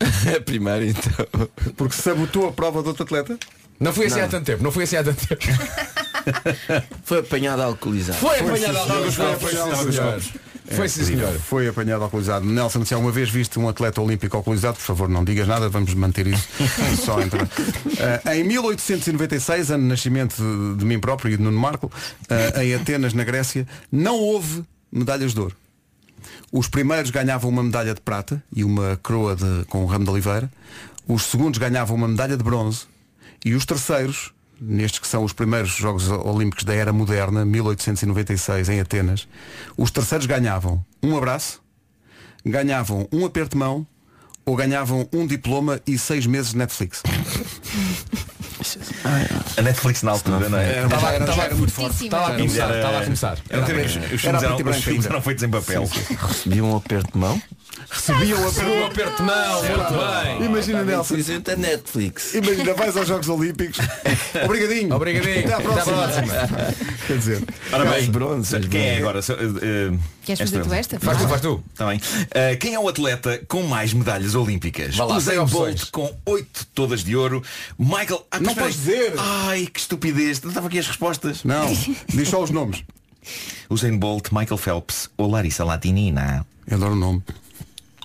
<laughs> primeiro então. Porque sabotou a prova do outro atleta? Não foi assim Não. há tanto tempo, não foi assim há tanto tempo. <laughs> Foi apanhado alcoolizado. Foi apanhado copos, foi sim, alguns senhor. copos. Foi sim, senhor. Foi apanhado alcoolizado. Nelson, se alguma vez viste um atleta olímpico alcoolizado, por favor, não digas nada, vamos manter isso <laughs> só entre. Eh, em 1896, ano de nascimento de, de mim próprio e de Nuno Marco, eh, em Atenas, na Grécia, não houve medalhas de ouro. Os primeiros ganhavam uma medalha de prata e uma coroa de- com um ramo de oliveira. Os segundos ganhavam uma medalha de bronze. E os terceiros, nestes que são os primeiros Jogos Olímpicos da Era Moderna, 1896, em Atenas, os terceiros ganhavam um abraço, ganhavam um aperto de mão ou ganhavam um diploma e seis meses de Netflix. <laughs> A Netflix na altura, não é? Estava muito forte. Fortíssimo. estava a começar, estava a começar. Os- filmes eram feitos em papel. Recebi um aperto de mão. Recebiam a aperto de mão, muito bem. Imagina Nelson. Infelizmente a Netflix. Imagina, vais aos Jogos Olímpicos. <laughs> Obrigadinho. Obrigadinho. Até à próxima. Até à próxima. <laughs> Quer dizer, Ora Os bem, bronzes, os quem é agora? Eh, eh, Queres és fazer tu esta? Faz tu, faz tu. Tá bem. Uh, quem é o atleta com mais medalhas olímpicas? Lá, Usain Bolt com 8 todas de ouro. Michael. Ah, Não podes dizer. Ai, que estupidez. Não estava aqui as respostas. não, diz só os nomes. Usain Bolt, Michael Phelps ou Larissa Latinina. Eu adoro o nome.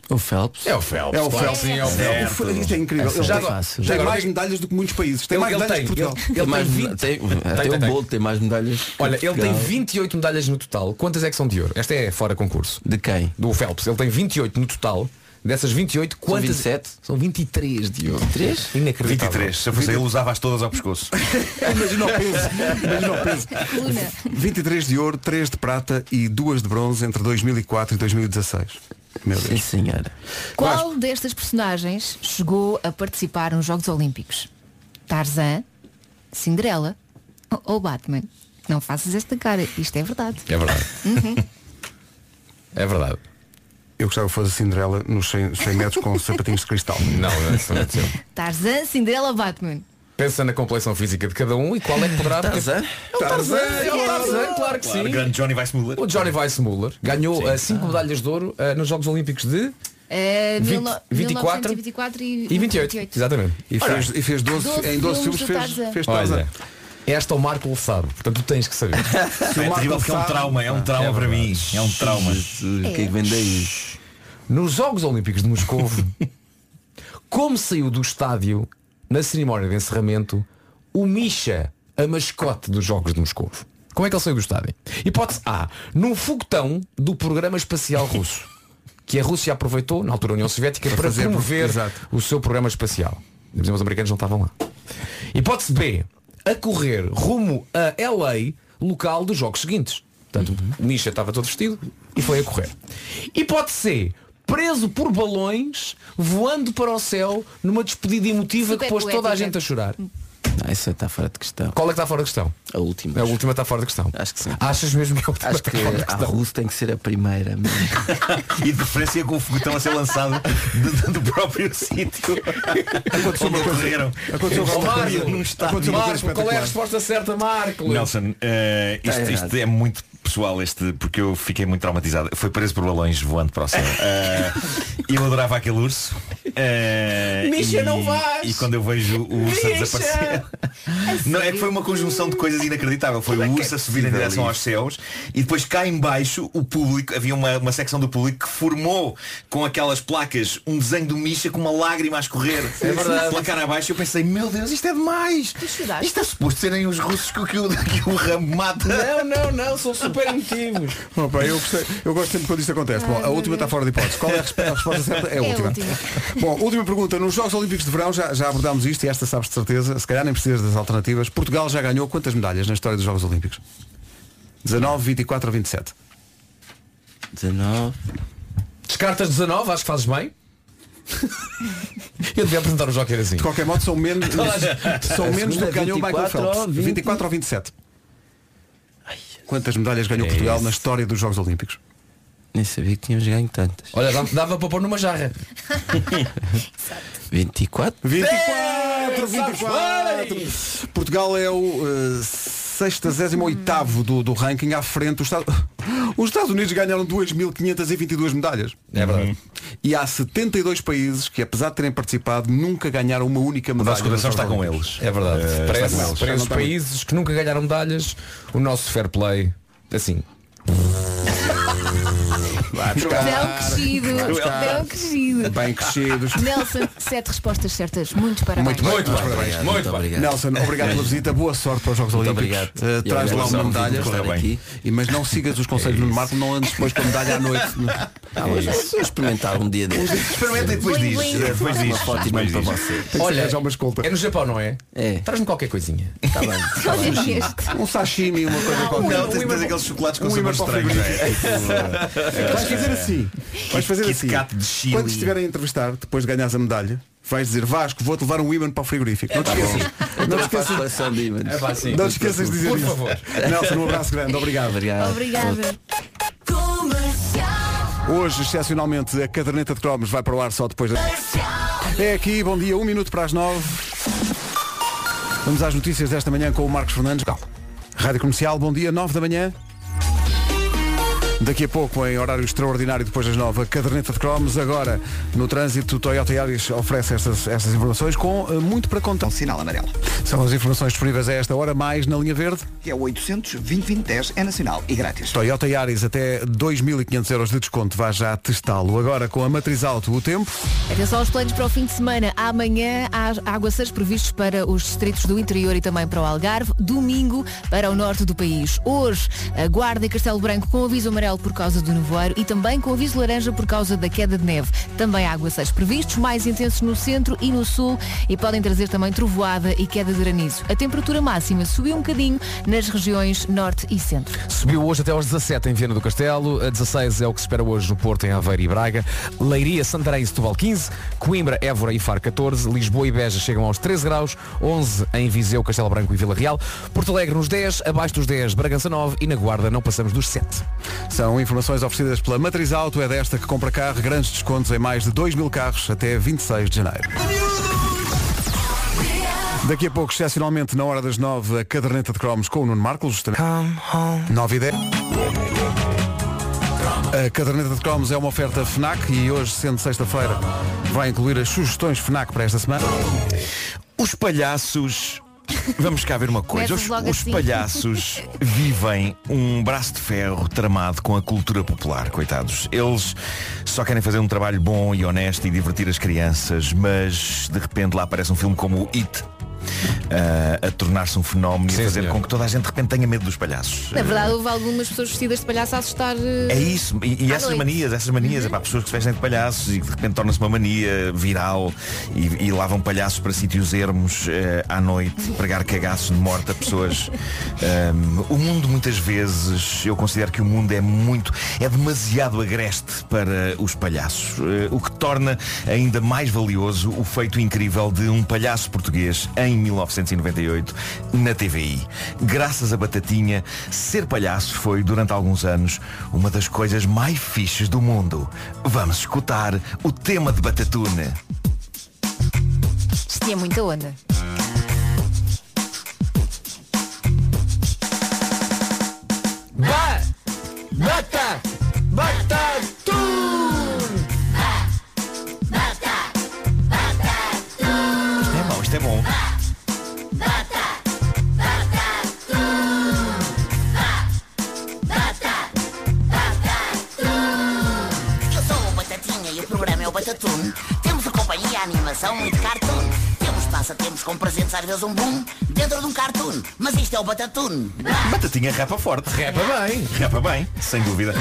O Phelps. É o Phelps. É o Phelps. Sim, é o Certo. Phelps. Isto é incrível. Ele já tem, fácil. tem mais medalhas do que muitos países. Tem Ele- mais ele medalhas tem, que Portugal. ele- Tem mais, tem 20 tem, até tem, o tem. Bolt tem mais medalhas. Olha, ele tem Portugal. 28 medalhas no total. Quantas é que são de ouro? Esta é fora concurso. De quem? Do Phelps. Ele tem 28 no total. Dessas 28, quantas? 27? São 23 de ouro. 3? Inacreditável. 23. Se eu fosse ele, usava-as todas ao pescoço. <laughs> Imagina o peso. Imagina o peso. Coluna. 23 de ouro, 3 de prata e 2 de bronze entre 2004 e 2016. Meu Deus. Sim, senhora. Qual destas personagens chegou a participar nos Jogos Olímpicos? Tarzan, Cinderela ou- Batman? Não faças esta cara, isto é verdade. É verdade. <laughs> Uhum. É verdade. Eu gostava que fosse a Cinderela nos 100, 100 metros com sapatinhos de cristal. Não, não, isso não é possível. Tarzan, Cinderela, Batman. Pensa na complexão física de cada um e qual é que poderá. <laughs> Tarzan? É o Tarzan, é o Tarzan, claro que sim. grande Johnny Weissmuller. O Johnny Weissmuller ganhou uh, cinco medalhas de ouro uh, nos Jogos Olímpicos de É, 20, 19- 24 1924 e, e 28. Exatamente. E fez, e fez 12, 12 em 12 filmes filmes fez, fez Tarzan. Olha, esta o Marco o sabe, portanto tu tens que saber. <laughs> É terrível porque é um sabe- trauma, é um trauma para mim. É um trauma. O que é que vem daí? Nos Jogos Olímpicos de Moscou, <laughs> como saiu do estádio na cerimónia de encerramento o Misha, a mascote dos Jogos de Moscou? Como é que ele saiu do estádio? Hipótese A, num foguetão do programa espacial russo, <laughs> que a Rússia aproveitou, na altura a União Soviética, para, fazer- promover exato. o seu programa espacial. Mas os americanos não estavam lá. Hipótese B, a correr rumo a LA, local dos jogos seguintes. Portanto, o Misha estava todo vestido e foi a correr. Hipótese C, preso por balões, voando para o céu numa despedida emotiva Super que pôs toda a poética. gente a chorar. Ah, isso está fora de questão. Qual é que está fora de questão? A última. A última está fora de questão. Acho que sim. Achas mesmo que a última Acho que está fora de a? Russo tem que ser a primeira. <laughs> E de preferência com o foguetão a ser lançado do, do próprio sítio. Aconteceu uma coisa- ocorreram. Aconteceu uma coisa- num aconteceu uma coisa Marco, qual é a resposta certa, Marco? Nelson, eh, isto, isto é muito pessoal este, porque eu fiquei muito traumatizado. Foi preso por balões voando para o céu. <laughs> Eh, eu adorava aquele urso. Eh, Misha, e, não vais! E quando eu vejo o urso a Misha! desaparecer. <laughs> Não, é que foi uma conjunção de coisas inacreditável. Foi o urso a subir em direção aos céus e depois cá em baixo o público, havia uma, uma secção do público que formou com aquelas placas um desenho do Misha com uma lágrima a escorrer. É verdade. Pela cara abaixo eu pensei, meu Deus, isto é demais! Isto é suposto serem os russos que, o- que, o- que o ramo mata. Não, não, não, são super emotivos. Bom, pá, eu, gostei- eu gosto sempre quando isto acontece. Bom, a última está fora de hipótese. Qual é a, resp- a resposta <laughs> certa? É a É a última. última. Bom, última pergunta. Nos Jogos Olímpicos de Verão já, já abordámos isto e esta sabes de certeza. Se calhar nem precisas das alternativas. Portugal já ganhou quantas medalhas na história dos Jogos Olímpicos? 19, 24 ou 27? 19. Descartas 19, acho que fazes bem. Eu devia apresentar o Joker assim. De qualquer modo são menos, são A menos do que ganhou o Michael 24 Phelps. ou 20? 24 ou 27? Quantas medalhas ganhou É Portugal isso. na história dos Jogos Olímpicos? Nem sabia que tínhamos ganho tantas. Olha, dava, dava para pôr numa jarra. <laughs> <laughs> 24? 24, 24. Portugal é o uh, 68 do, do ranking à frente. Os Estados, <laughs> os Estados Unidos ganharam 2.522 medalhas. É verdade. E há 72 países que, apesar de terem participado, nunca ganharam uma única medalha. nosso coração nos está com eles. É verdade. Eh, para eles. para esses países que nunca ganharam medalhas, o nosso fair play, assim. Tão crescido, tão crescido. Bem crescidos. Nelson, sete respostas certas. Muitos parabéns. Muito bem. Muito bem. Obrigado, Muito muito bem. obrigado. Nelson, obrigado pela visita. Boa sorte para os Jogos Muito Olímpicos. obrigado. Uh, traz lá uma medalha. bem. aqui. E, mas não sigas os conselhos do Marco, não andes depois com a medalha à noite. <laughs> Ah, mas vou experimentar um dia destes. Experimenta e depois diz. bling. Depois diz. Uma foto e Depois mando para diz. você. Olha, arranjar uma escolta. é no Japão, não é? É. Traz-me qualquer coisinha. Está <laughs> bem. Tá bem. Um sashimi, uma coisa qualquer. Não, tens aqueles chocolates com um sabores <laughs> Vais fazer assim. Vais fazer assim. Quando estiverem a entrevistar, depois de ganhares a medalha, vais dizer Vasco, vou-te levar um imã para o frigorífico. Não te esqueças. Não te esqueças. Não te esqueças de dizer Por isso. favor. Nelson, um abraço grande. Obrigado. Obrigado. Obrigada. Hoje, excepcionalmente, a caderneta de cromos vai para o ar só depois da... É aqui, bom dia, um minuto para as nove. Vamos às notícias desta manhã com o Marcos Fernandes. Rádio Comercial, bom dia, nove da manhã. Daqui a pouco, em horário extraordinário, depois das nove, a caderneta de cromos. Agora, no trânsito, Toyota Yaris oferece estas, estas informações com eh, muito para contar. Um sinal amarelo. São as informações disponíveis a esta hora, mais na linha verde. Que é o 800 2010 é nacional e grátis. Toyota Yaris até 2.500 euros de desconto. Vá já testá-lo. Agora, com a matriz alto, o tempo. Atenção aos planos para o fim de semana. Amanhã há aguaceiros previstos para os distritos do interior e também para o Algarve. Domingo para o norte do país. Hoje, a Guarda e Castelo Branco com aviso amarelo amarelo por causa do nevoeiro e também com aviso laranja por causa da queda de neve. Também há aguaceiros previstos, mais intensos no centro e no sul e podem trazer também trovoada e queda de granizo. A temperatura máxima subiu um bocadinho nas regiões norte e centro. Subiu hoje até aos 17 em Viana do Castelo, a 16 é o que se espera hoje no Porto, em Aveiro e Braga, Leiria, Santarém e Setúbal 15, Coimbra, Évora e Faro 14, Lisboa e Beja chegam aos 13 graus, 11 em Viseu, Castelo Branco e Vila Real, Porto Alegre nos 10, abaixo dos 10 Bragança 9 e na Guarda não passamos dos 7. São informações oferecidas pela Matriz Auto, é desta que compra carro, grandes descontos em mais de 2 mil carros até 26 de janeiro. Daqui a pouco, excepcionalmente, na hora das 9, a caderneta de cromos com o Nuno Marcos, justamente. 9 e 10. A caderneta de cromos é uma oferta FNAC e hoje, sendo sexta-feira, vai incluir as sugestões FNAC para esta semana. Os palhaços. Vamos cá ver uma coisa. Os, os assim. palhaços <laughs> vivem um braço de ferro tramado com a cultura popular, coitados. Eles só querem fazer um trabalho bom e honesto e divertir as crianças, mas de repente lá aparece um filme como o It. Ah, a tornar-se um fenómeno e a Sim, fazer senhor. com que toda a gente de repente tenha medo dos palhaços. Na verdade, houve algumas pessoas vestidas de palhaço a assustar. eh, É isso, e, e essas noite. manias, essas manias, é para pessoas que se vestem de palhaços e que de repente torna-se uma mania viral e, e lavam palhaços para sítios ermos eh, à noite, pregar cagaços de morte a pessoas. Ahm, <laughs> o mundo muitas vezes, eu considero que o mundo é muito, é demasiado agreste para os palhaços, eh, o que torna ainda mais valioso o feito incrível de um palhaço português em 1998 na TVI. Graças a Batatinha, ser palhaço foi durante alguns anos uma das coisas mais fixes do mundo. Vamos escutar o tema de Batatune. Isto tinha muita onda. Isto é o Batatune. Batatinha rapa forte. Rapa bem. Rapa bem, sem dúvida.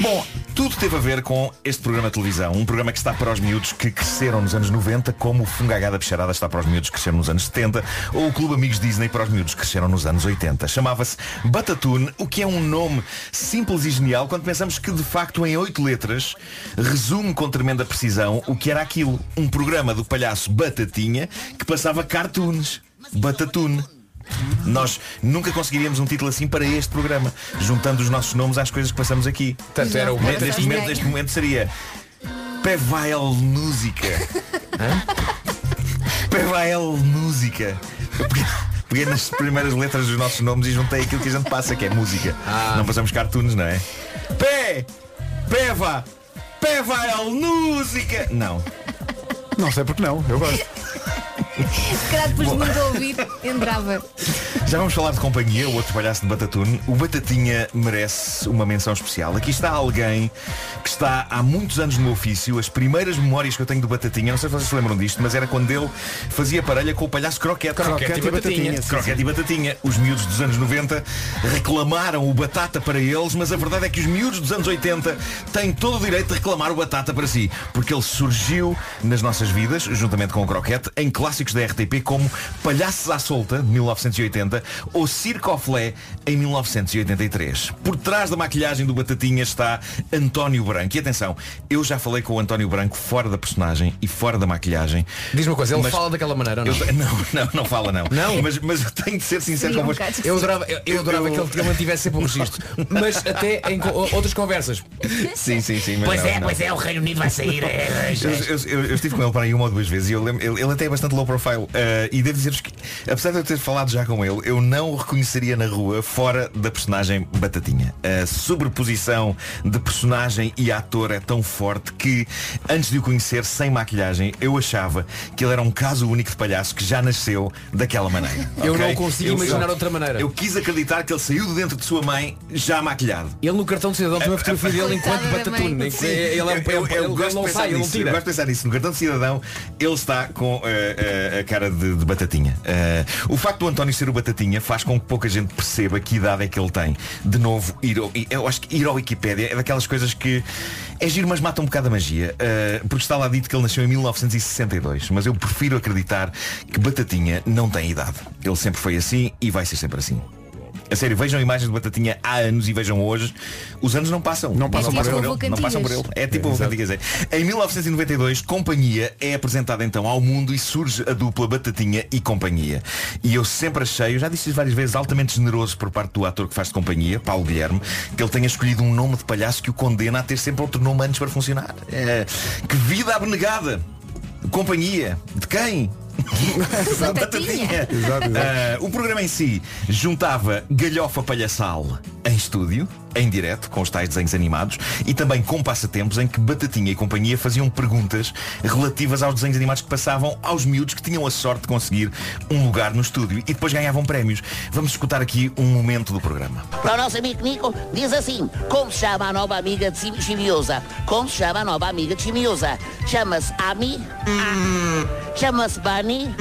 Bom, tudo teve a ver com este programa de televisão. Um programa que está para os miúdos que cresceram nos anos 90, como o Fungagada Bicharada está para os miúdos que cresceram nos anos 70, ou o Clube Amigos Disney para os miúdos que cresceram nos anos 80. Chamava-se Batatune, o que é um nome simples e genial quando pensamos que, de facto, em oito letras, resume com tremenda precisão o que era aquilo. Um programa do palhaço Batatinha que passava cartoons. Batatune. Nós nunca conseguiríamos um título assim para este programa, juntando os nossos nomes às coisas que passamos aqui. Portanto, era o neste, Batatinha. momento, neste momento seria Pevael Música. <laughs> Pevael Música. Peguei, peguei nas primeiras letras dos nossos nomes e juntei aquilo que a gente passa, que é música. Não passamos cartoons, não é? Pé! Peva! Pevael Música! Não. Não sei porque não, eu gosto. <laughs> Se calhar depois de muito ouvir, entrava. Já vamos falar de companhia, o outro palhaço de Batatune. O Batatinha merece uma menção especial. Aqui está alguém que está há muitos anos no ofício. As primeiras memórias que eu tenho do Batatinha, não sei se vocês se lembram disto, mas era quando ele fazia parelha com o palhaço Croquete. Croquete e Batatinha, sim, Croquete sim. e Batatinha. Os miúdos dos anos 90 reclamaram o Batata para eles, mas a verdade é que os miúdos dos anos 80 têm todo o direito de reclamar o Batata para si, porque ele surgiu nas nossas vidas, juntamente com o Croquete, em clássicos da RTP como Palhaços à Solta, de 1980, ou Circo Flé, em 1983. Por trás da maquilhagem do Batatinha está António Branco. E atenção, eu já falei com o António Branco fora da personagem e fora da maquilhagem. Diz uma coisa, ele Mas- fala daquela maneira ou não? Eu- <laughs> não, não, não fala não. Não? Mas, mas eu tenho de ser sincero um convosco. Eu adorava, eu, eu adorava Eu- que ele- que mantivesse sempre o registro. Mas até em outras conversas. Sim, sim, sim. mas Pois não, é, não. pois é, o Reino Unido vai sair. é, é, Eu, eu- eu- eu estive com ele para aí uma ou duas vezes e eu lembro, ele, ele até é bastante low profile. Eh, e devo dizer-vos que, apesar de eu ter falado já com ele, eu não o reconheceria na rua fora da personagem Batatinha. A sobreposição de personagem e ator é tão forte que, antes de o conhecer sem maquilhagem, eu achava que ele era um caso único de palhaço que já nasceu daquela maneira. <laughs> Eu ok? não consigo Eu- imaginar outra maneira. Eu quis acreditar que ele saiu de dentro de sua mãe já maquilhado. Ele no cartão de cidadão tem uma fotografia dele enquanto Batatune. que Ele, é um- eu, eu- ele- eu ele não sai, não. Eu gosto de pensar nisso. No cartão de cidadão, ele está com eh, eh, a cara de, de batatinha. Eh, o facto do António ser o Batatinha faz com que pouca gente perceba que idade é que ele tem. De novo, ir ao, eu acho que ir ao Wikipédia é daquelas coisas que é giro, mas mata um bocado a magia. Uh, porque está lá dito que ele nasceu em 1962. Mas eu prefiro acreditar que Batatinha não tem idade. Ele sempre foi assim e vai ser sempre assim. A sério, vejam imagens de Batatinha há anos e vejam hoje. Os anos não passam. Não passam não por ele. Não passam por ele. É tipo É, o exato. Cantigas. é. Em 1992, Companhia é apresentada então ao mundo e surge a dupla Batatinha e Companhia. E eu sempre achei, eu já disse isso várias vezes, altamente generoso por parte do ator que faz de Companhia, Paulo Guilherme, que ele tenha escolhido um nome de palhaço que o condena a ter sempre outro nome antes para funcionar. É, que vida abnegada! Companhia. De quem? Batatinha. Ah, o programa em si juntava galhofa palhaçal em estúdio, em direto, com os tais desenhos animados, e também com passatempos em que Batatinha e companhia faziam perguntas relativas aos desenhos animados que passavam aos miúdos que tinham a sorte de conseguir um lugar no estúdio e depois ganhavam prémios. Vamos escutar aqui um momento do programa. Para o nosso amigo Nico, diz assim, como se chama a nova amiga de Chimiosa? Como se chama a nova amiga de Chimiosa? Chama-se Ami? Chama-se Bunny?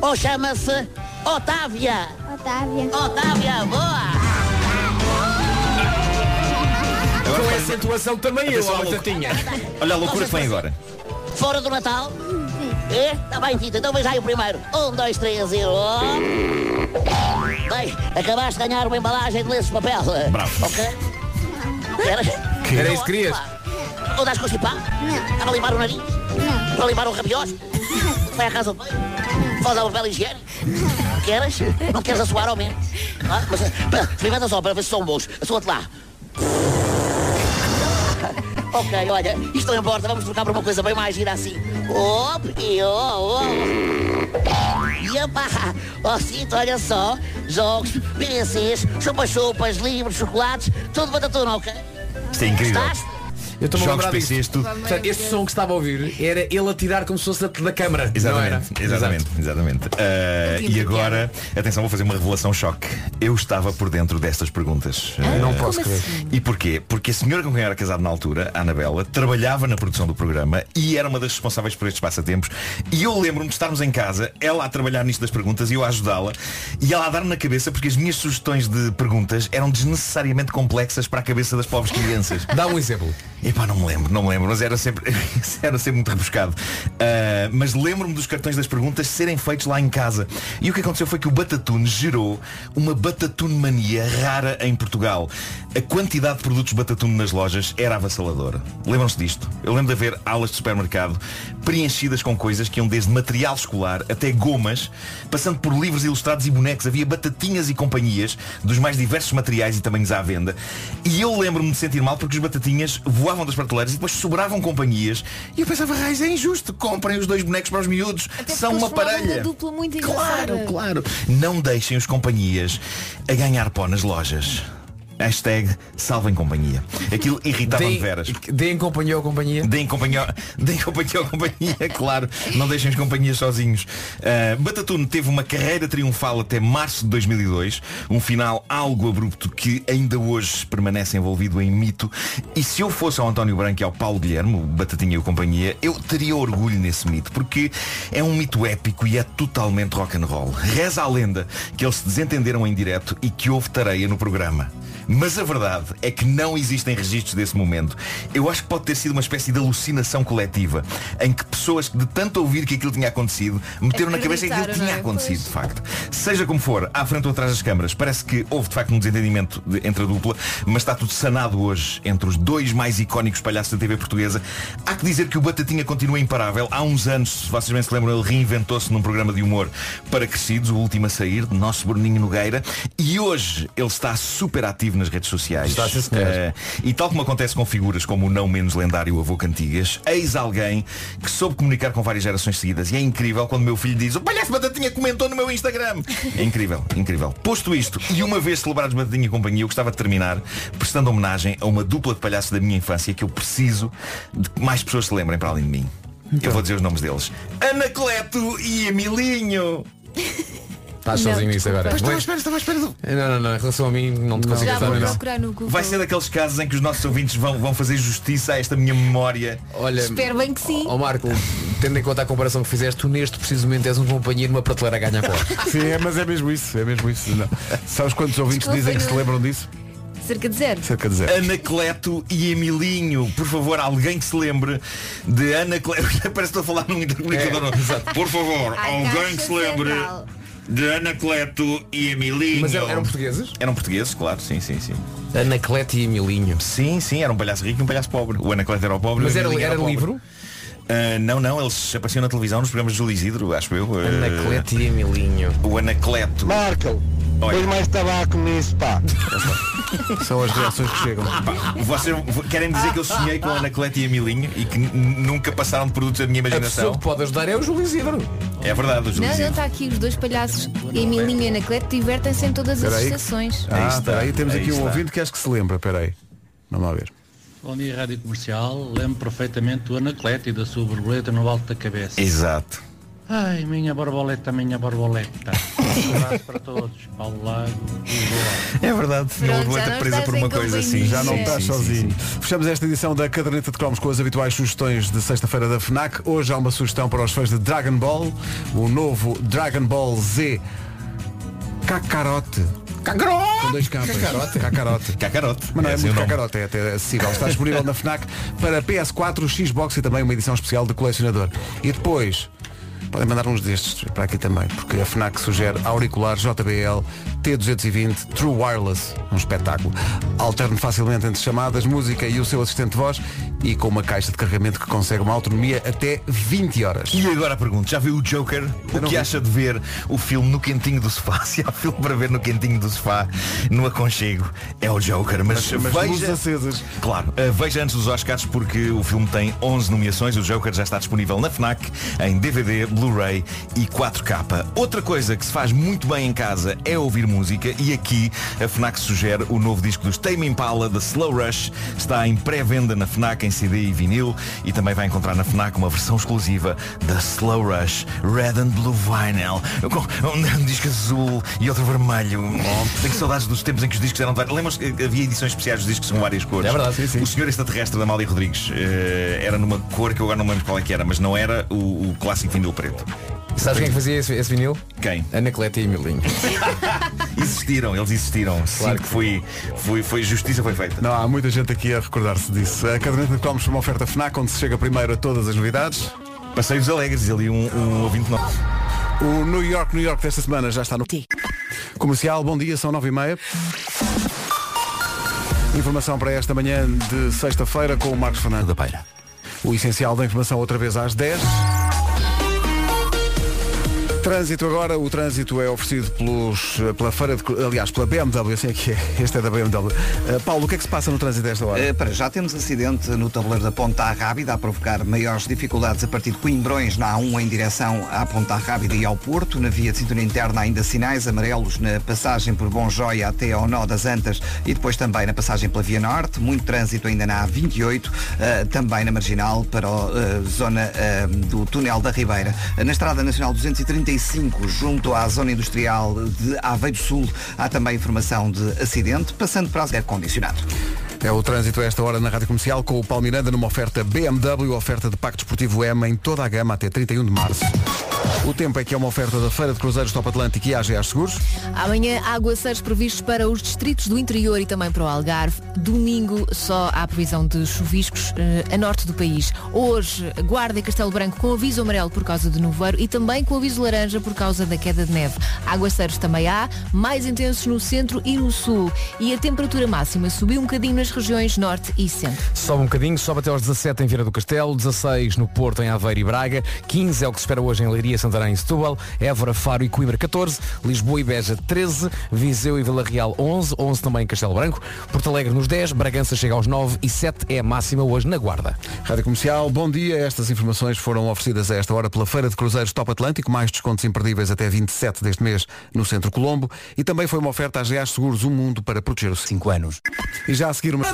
Ou chama-se Otávia? Otávia. Otávia, boa! Agora Com faz- acentuação também eu, ó, louco. Batatinha. Olha a loucura que vem agora. Fora do Natal? É? Tá bem, Tita, então veja aí o primeiro. Um, dois, três e... Bem, acabaste de ganhar uma embalagem de lenço de papel. Bravo. Ok? Queres? Era isso que querias? Ou dás constipado? Não. Para limpar o nariz? Não. Para limpar o rabiós? Vai à casa do banho? Faz ao papel higiênico? Queres? Não queres assoar ao menos? Ah, mas experimenta só para ver se são bons. Assoa-te lá. Ok, olha, isto não importa, vamos trocar para uma coisa bem mais gira assim. Op, e oh, oh. E epá, ó cinto, olha só, jogos, PCs, chupa-chupas, livros, chocolates, tudo batatuna, ok? Isto é incrível. Gostaste? Eu estou-me a Jogos. PCs, tudo. Portanto, este som que estava a ouvir era ele a tirar como se fosse da, da câmara. Exatamente, não era? exatamente, exatamente. Ah, tinha e agora, atenção, vou fazer uma revelação choque. Eu estava por dentro destas perguntas. Ah, Não posso crer. assim? E porquê? Porque a senhora com quem era casado na altura, a Anabela, trabalhava na produção do programa e era uma das responsáveis por estes passatempos. E eu lembro-me de estarmos em casa, ela a trabalhar nisto das perguntas e eu a ajudá-la, e ela a dar-me na cabeça porque as minhas sugestões de perguntas eram desnecessariamente complexas para a cabeça das pobres crianças. Dá um exemplo. <laughs> Epá, não me lembro, não me lembro, mas era sempre, <laughs> era sempre muito rebuscado. Ah, mas lembro-me dos cartões das perguntas serem feitos lá em casa. E o que aconteceu foi que o Batatune gerou uma Batatune mania rara em Portugal. A quantidade de produtos Batatune nas lojas era avassaladora. Lembram-se disto? Eu lembro de haver alas de supermercado preenchidas com coisas que iam desde material escolar até gomas, passando por livros ilustrados e bonecos. Havia batatinhas e companhias dos mais diversos materiais e tamanhos à venda. E eu lembro-me de sentir mal porque os batatinhas voavam das prateleiras e depois sobravam companhias. E eu pensava, raiz, é injusto. Comprem os dois bonecos para os miúdos. Até São uma parelha. uma Claro, claro. Não deixem os companhias a ganhar pó nas lojas. Hashtag salvem companhia. Aquilo irritava-me veras. Deem companhia ou companhia. Deem companhia, <laughs> deem companhia ou companhia, <laughs> claro. Não deixem as companhias sozinhos. Uh, Batatune teve uma carreira triunfal até março de 2002. Um final algo abrupto que ainda hoje permanece envolvido em mito. E se eu fosse ao António Branco e ao Paulo Guilherme, o Batatinha e o companhia, eu teria orgulho nesse mito. Porque é um mito épico e é totalmente rock and roll. Reza a lenda que eles se desentenderam em direto e que houve tareia no programa. Mas a verdade é que não existem registros desse momento. Eu acho que pode ter sido uma espécie de alucinação coletiva, em que pessoas que de tanto ouvir que aquilo tinha acontecido, meteram na cabeça que aquilo tinha é? acontecido, Pois. de facto. Seja como for, à frente ou atrás das câmaras, parece que houve de facto um desentendimento de- entre a dupla, mas está tudo sanado hoje entre os dois mais icónicos palhaços da TV portuguesa. Há que dizer que o Batatinha continua imparável. Há uns anos, se vocês bem se lembram, ele reinventou-se num programa de humor para crescidos, o último a sair, de nosso Bruninho Nogueira, e hoje ele está super ativo nas redes sociais. Está, sim, senhor. Eh, e tal como acontece com figuras como o não menos lendário avô Cantigas, eis alguém que soube comunicar com várias gerações seguidas. E é incrível quando o meu filho diz o palhaço Batatinha comentou no meu Instagram. É incrível, incrível. Posto isto, e uma vez celebrados Batatinha e companhia, eu gostava de terminar prestando homenagem a uma dupla de palhaços da minha infância que eu preciso de que mais pessoas se lembrem para além de mim. Eu vou dizer os nomes deles. Anacleto e Emilinho. <laughs> Estás Não, sozinho nisso agora. Mas estava à espera, estava à espera. Não, não, não. Em relação a mim, não te consigo Já ajudar, vou não. procurar no Google. Vai ser daqueles casos em que os nossos ouvintes vão, vão fazer justiça a esta minha memória. Olha, Espero bem que sim. Ó Marco, tendo em conta a comparação que fizeste, tu neste precisamente és um companheiro numa prateleira a ganhar cola. <laughs> Sim, é, mas é mesmo isso, é mesmo isso. Não. Sabes quantos ouvintes Desculpa, dizem que se não. lembram disso? Cerca de zero. Cerca de zero. Anacleto e Emilinho. Por favor, alguém que se lembre de Anacleto. <laughs> Parece que estou a falar num intercomunicador. É, Por favor, A alguém que se lembre Central. De Anacleto e Emilinho. Mas eram, portugueses? Eram portugueses, claro, sim, sim, sim. Anacleto e Emilinho. Sim, sim, era um palhaço rico e um palhaço pobre. O Anacleto era o pobre. Mas o era, era o pobre. livro? Ah, não, não, eles apareciam na televisão nos programas de Júlio Isidro, acho eu. Ah, Anacleto e Emilinho. o Anacleto. Marco, põe mais tabaco nisso, pá. <laughs> São as reações que chegam. Vocês querem dizer que eu sonhei com Anacleto e Emilinho e que nunca passaram de produtos da minha A pessoa imaginação? que pode ajudar é o Júlio Isidro. É verdade, o Júlio Não, não, está aqui os dois palhaços Emilinho e Anacleto divertem-se em todas as aí. estações. Ah, está, espera aí, temos aí aqui um está. ouvinte que acho que se lembra, peraí. Vamos lá ver. Bom dia, Rádio Comercial. Lembro perfeitamente do Anacleto e da sua borboleta no alto da cabeça. Exato. Ai, minha borboleta, minha borboleta. Um abraço para todos. Paulo Lago. É verdade. Pronto, já borboleta não presa por uma coisa assim. Já não estás sozinho. Fechamos esta edição da caderneta de cromos com as habituais sugestões de sexta-feira da FNAC. Hoje há uma sugestão para os fãs de Dragon Ball, o novo Dragon Ball Z Kakarote. Cacarote! Com dois capas. Cacarote. Cacarote. Cacarote. Mas não é, assim muito cacarote, é até acessível. Está disponível na FNAC para PS4, Xbox e também uma edição especial de colecionador. E depois, podem mandar uns destes para aqui também, porque a FNAC sugere auricular JBL T220 True Wireless, um espetáculo. Alterne facilmente entre chamadas, música e o seu assistente de voz e com uma caixa de carregamento que consegue uma autonomia até 20 horas. E agora pergunto, já viu o Joker? O que vi. acha de ver o filme no quentinho do sofá? <laughs> Se há filme para ver no quentinho do sofá, no aconchego, é o Joker. Mas, Mas luzes veja... acesas. Claro, uh, veja antes dos Oscars porque o filme tem 11 nomeações. O Joker já está disponível na FNAC em DVD, Blu-ray e 4K. Outra coisa que se faz muito bem em casa é ouvir música e aqui a FNAC sugere o novo disco dos Tame Impala, The Slow Rush. Está em pré-venda na FNAC em CD e vinil e também vai encontrar na FNAC uma versão exclusiva da Slow Rush Red and Blue Vinyl um <laughs> disco azul e outro vermelho. Oh, tenho saudades dos tempos em que os discos eram de várias. Lembras que havia edições especiais dos discos com várias cores? É verdade, sim, sim. O Senhor Extraterrestre da Amália Rodrigues eh, era numa cor que eu agora não lembro qual é que era, mas não era o, o clássico vinil preto. E sabes quem é que fazia esse, esse vinil? Quem? Anacleto e Emilinho. <laughs> Existiram, eles existiram. Sim, que foi, foi, foi justiça foi feita. Não, há muita gente aqui a recordar-se disso. A caderneta de cromos foi uma oferta FNAC onde se chega primeiro a todas as novidades. Passeios alegres, ali um, um ouvinte novo. O New York, New York desta semana já está no comercial. Bom dia, são nove e meia. Informação para esta manhã de sexta-feira com o Marcos Fernando da Peira. O essencial da informação outra vez às 10. Trânsito agora, o trânsito é oferecido pelos, pela feira de, aliás, pela BMW, assim é que é, <laughs> este é da BMW. Uh, Paulo, o que é que se passa no trânsito desta hora? Eh, para já temos acidente no tabuleiro da Ponta Rábida a provocar maiores dificuldades a partir de Coimbrões na A1 em direção à Ponta Rábida e ao Porto. Na via de cintura interna ainda sinais amarelos na passagem por Bom Joia até ao Nó das Antas e depois também na passagem pela Via Norte. Muito trânsito ainda na A28, eh, também na Marginal para a zona eh, do Túnel da Ribeira. Na Estrada Nacional 235, junto à zona industrial de Aveiro Sul, há também informação de acidente, passando para ar condicionado. É o trânsito a esta hora na Rádio Comercial com o Paulo Miranda numa oferta BMW, oferta de Pacto Esportivo M em toda a gama até 31 de março. O tempo é que é uma oferta da Feira de Cruzeiros Top Atlântico e AGA Seguros. Amanhã há aguaceiros previstos para os distritos do interior e também para o Algarve. Domingo só há previsão de chuviscos eh, a norte do país. Hoje, Guarda e Castelo Branco com aviso amarelo por causa de nevoeiro e também com aviso laranja por causa da queda de neve. Aguaceiros também há, mais intensos no centro e no sul. E a temperatura máxima subiu um bocadinho nas regiões norte e centro. Sobe um bocadinho, sobe até aos 17 em Vieira do Castelo, 16 no Porto, em Aveiro e Braga, 15 é o que se espera hoje em Leiria, Santarém e Setúbal, Évora, Faro e Coimbra 14, Lisboa e Beja 13, Viseu e Vila Real 11, 11 também em Castelo Branco, Porto Alegre nos 10, Bragança chega aos 9 e 7 é a máxima hoje na Guarda. Rádio Comercial, bom dia. Estas informações foram oferecidas a esta hora pela Feira de Cruzeiros Top Atlântico, mais descontos imperdíveis até 27 deste mês no Centro Colombo e também foi uma oferta às GAs Seguros, um mundo para proteger os 5 anos. E já a seguir uma...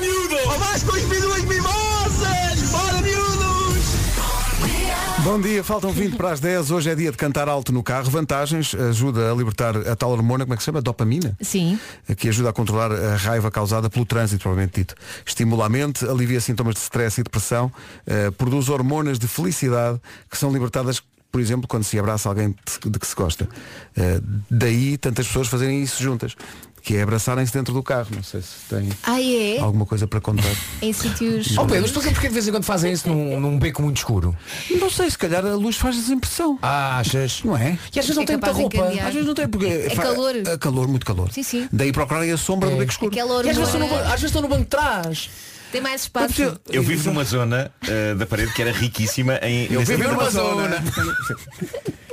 Bom dia, faltam 20 para as 10. Hoje é dia de cantar alto no carro. Vantagens, ajuda a libertar a tal hormona, como é que se chama? Dopamina? Sim. Que ajuda a controlar a raiva causada pelo trânsito, provavelmente dito. Estimula a mente, alivia sintomas de stress e depressão, eh, produz hormonas de felicidade que são libertadas, por exemplo, quando se abraça alguém de, que se gosta. Eh, daí tantas pessoas fazerem isso juntas. Que é abraçarem-se dentro do carro. Não sei se tem Ah, é? alguma coisa para contar. <laughs> Em sítios. Oh Pedro, explica porque de vez em quando fazem isso num, num beco muito escuro. Não sei, se calhar a luz faz desimpressão. Ah, achas? Não é? E às vezes não É tem muita roupa. Às vezes não tem, porque É fa- calor. É calor, muito calor. Sim, sim. Daí procurarem a sombra do beco escuro. E às vezes, estou no, às vezes estou no banco de trás. Tem mais espaço. Eu vivo numa zona eh, da parede que era riquíssima em. Eu vivo tipo numa zona. <laughs>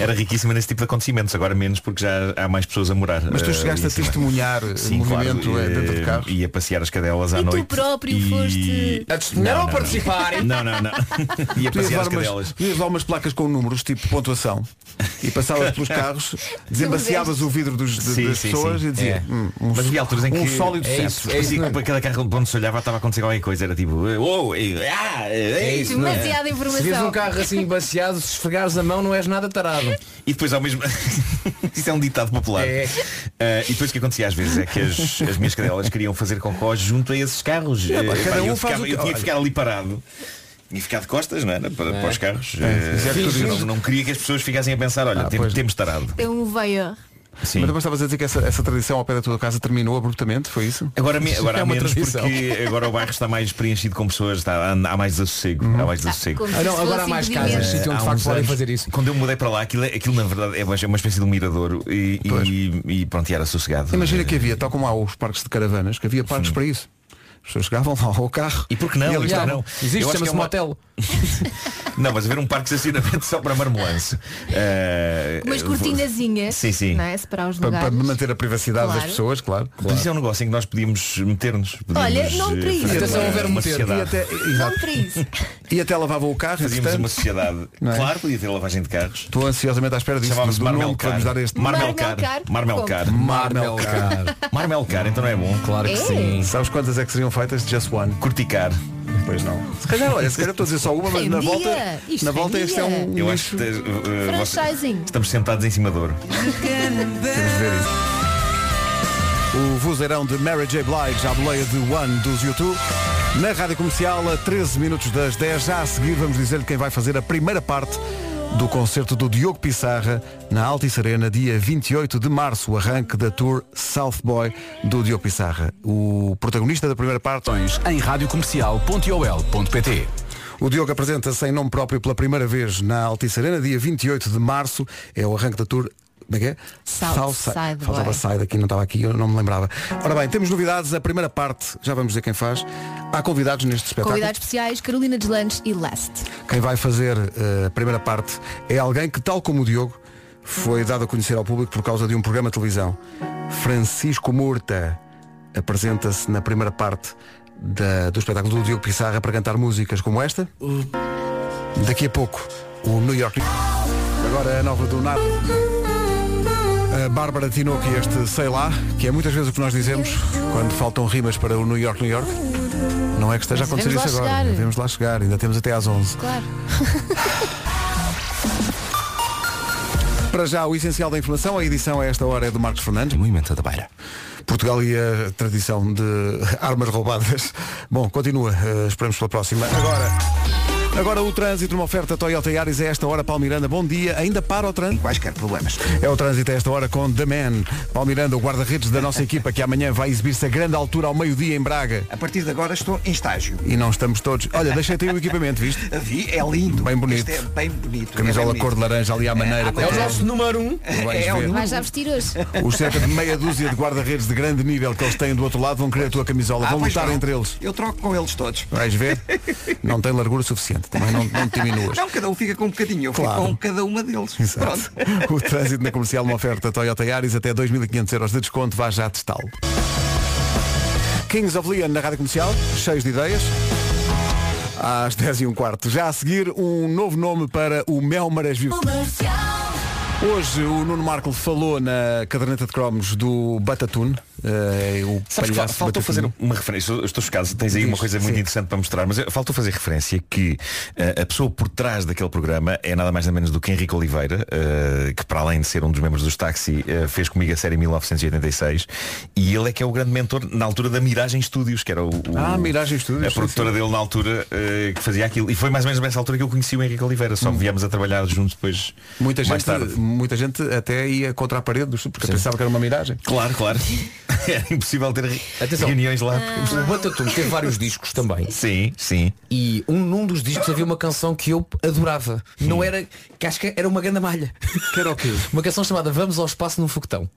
Era riquíssima nesse tipo de acontecimentos, agora menos porque já há mais pessoas a morar. Mas tu eh, chegaste a testemunhar eh, Sim, movimento claro, eh, dentro de carro. Ia passear as cadelas à E tu noite. próprio e... foste- A testemunhar Não, ou a não, não. participar? Não, não, não. <laughs> Tu ias passear as cadelas. tu ias levar umas placas com números, tipo pontuação, e passavas pelos carros, <laughs> desembaciavas o vidro dos, de- Sim, das sim, pessoas sim. e dizia É. hum, um, Mas havia alturas em um que sólido é sete. isso, é isso, que cada carro onde se olhava estava a acontecer qualquer coisa, era tipo, oh, ah, É isso, é? Demasiada Se vês informação. um carro assim baseado, se esfregares a mão não és nada tarado. E depois ao mesmo <laughs> Isso é um ditado popular É. Ah, E depois o que acontecia às vezes é que as, as minhas cadelas queriam fazer cocó junto a esses carros É, pá, Eh, cada pá, um eu, faz ficava- o que- eu tinha que ficar ali parado Tinha que ficar de costas, não era? Para, para os carros É, é não, não queria que as pessoas ficassem a pensar Olha, Ah, tem- pois. temos tarado É um veio. Sim. Mas depois estavas a dizer que essa, essa tradição ao pé da tua casa terminou abruptamente, foi isso? Agora, me- <laughs> agora É há uma menos tradição. porque agora o bairro está mais preenchido com pessoas, está, há, mais desassossego. Há mais desassoego. Como Ah, não, agora há mais casas, sítio onde de facto podem fazer isso. Quando eu mudei para lá, aquilo, é- aquilo na verdade é uma uma espécie de um miradouro e, e, e pronto, e era sossegado. Imagina que havia, tal como há os parques de caravanas, que havia parques para isso. As pessoas chegavam lá ao carro. E por que não? E ali estavam. não. Existe, chama-se é uma- motel. <laughs> Não, mas haver um parque de estacionamento só para marmolanço. Eh, Umas vou- cortinazinhas. Sim, sim. Não é? Separar os Para, para manter a privacidade das Claro. pessoas, claro. Mas isso é um negócio em que nós podíamos meter-nos. Podíamos, Olha, não eh, para isso. Atenção, uma- houver uma meter. E sociedade. até, Não exato. para isso. e até lavavam o carro, Fazíamos entretanto. uma sociedade. <laughs> Não é? Claro, podia ter lavagem de carros. Estou ansiosamente à espera disso. Que Marmelcar. vamos dar este Marmelcar. Marmelcar. Marmelcar. Marmelcar. Marmelcar, então não é bom. Claro que É. sim. Sabes quantas é que seriam feitas? Just one. Corticar. Pois não. Se calhar, olha, se calhar estou a dizer só uma, mas na volta. Isto na volta este é um. Eu acho que eh, vocês- Franchising. estamos sentados em cima de ouro. Temos de ver isso. O vozeirão de Mary J. Blige, à boleia de One dos YouTube. Na rádio comercial, a 13 minutos das 10. Já a seguir, vamos dizer-lhe quem vai fazer a primeira parte do concerto do Diogo Pissarra na Altice Arena, dia 28 de março, o arranque da tour South Boy do Diogo Pissarra. O protagonista da primeira parte. Em radiocomercial.ol.pt O Diogo apresenta-se em nome próprio pela primeira vez na Altice Arena, dia 28 de março. É o arranque da tour. Como é que é? South Side. Side Faltava side aqui, não estava aqui, eu não me lembrava. Ora bem, temos novidades. A primeira parte, já vamos dizer quem faz. Há convidados neste espetáculo. Convidados especiais, Carolina Deslandes e Last. Quem vai fazer eh, a primeira parte é alguém que, tal como o Diogo, foi dado a conhecer ao público por causa de um programa de televisão. Francisco Murta apresenta-se na primeira parte da- do espetáculo do Diogo Pissarra para cantar músicas como esta. Daqui a pouco, o New York. Agora a nova do Nada. A Bárbara Tinoco e este Sei Lá, que é muitas vezes o que nós dizemos quando faltam rimas para o New York, New York. Não é que esteja a Mas acontecer devemos isso lá agora. chegar. Devemos lá chegar, ainda temos até às 11. Claro. <laughs> Para já, o essencial da informação, a edição a esta hora é do Marcos Fernandes. Movimento da Beira. Portugal e a tradição de <laughs> armas roubadas. Bom, continua, eh, esperamos pela próxima. Agora, agora o trânsito, uma oferta Toyota Yaris a esta hora, Paulo Miranda. Bom dia, ainda para o trânsito? Quaisquer problemas. É o trânsito a esta hora com The Man. Paulo Miranda, o guarda-redes da nossa equipa, que amanhã vai exibir-se a grande altura ao meio-dia em Braga. A partir de agora estou em estágio. E não estamos todos. Olha, deixei-te aí o equipamento, viste? <laughs> Vi, é lindo. Bem bonito. Este é bem bonito. Camisola é bem cor de laranja ali à maneira. É, É o nosso número um. vais É, é o ver. Vais já vestir hoje. <laughs> Os cerca de meia dúzia de guarda-redes de grande nível que eles têm do outro lado vão querer a tua camisola, Ah, vão lutar vão. entre eles. Eu troco com eles todos. Vais ver? <laughs> Não tem largura suficiente. Também não, não diminuas. Não, cada um fica com um bocadinho. Eu Claro. fico com cada uma deles. Exato. Pronto. O trânsito na comercial, uma oferta Toyota Yaris até 2.500 euros de desconto. Vá já testá-lo. Kings of Leon na rádio comercial, cheios de ideias. Às 10 e um quarto. Já a seguir, um novo nome para o Mel Marés Vivo. Hoje o Nuno Marco falou na caderneta de cromos do Batatune. eh, o Sabes que palhaço fal- faltou Batatune. fazer uma referência, eu estou chocado, tens aí uma Diz, coisa muito sim. interessante para mostrar, mas faltou fazer referência que eh, a pessoa por trás daquele programa é nada mais nada menos do que Henrique Oliveira, eh, que para além de ser um dos membros dos Taxi, fez comigo a série 1986 e ele é que é o grande mentor na altura da Miragem Studios, que era o, o- Ah, Miragem Studios, a sim, produtora dele na altura que fazia aquilo. E foi mais ou menos nessa altura que eu conheci o Henrique Oliveira, só viemos a trabalhar juntos depois Muita mais gente, tarde. Muita gente até ia contra a parede porque pensava que era uma miragem. Claro, claro. <laughs> Era impossível ter Atenção. reuniões lá. O Batatune teve vários discos também. Sim, sim. E um, num dos discos havia uma canção que eu adorava. Não era. que acho que era uma grande malha. Que era o quê? <laughs> Uma canção chamada Vamos ao Espaço num Foguetão.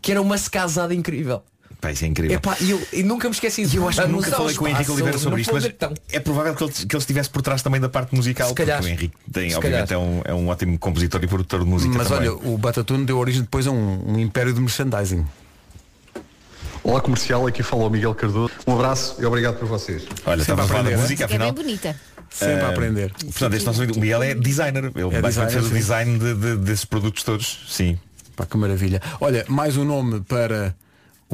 Que era uma secasada incrível. Pá, isso é incrível. Epá, e eu, e nunca me esqueci disso. Eu acho que nunca falei com o Henrique Oliveira sobre isto, mas é provável que ele, que ele estivesse por trás também da parte musical, Se calhar. porque o Henrique tem, Se obviamente, é um, é um ótimo compositor e produtor de música Mas também. olha, o Batatune deu origem depois a um, um império de merchandising. Olá comercial, aqui fala o Miguel Cardoso. Um abraço e obrigado por vocês. Olha, estava a falar da música, Que é bem afinal. bonita. Sempre a Ah, aprender. Portanto, este nosso amigo, o Miguel é designer. Ele É basicamente fez o design de- de- desses produtos todos. Sim. Pá, que maravilha. Olha, mais um nome para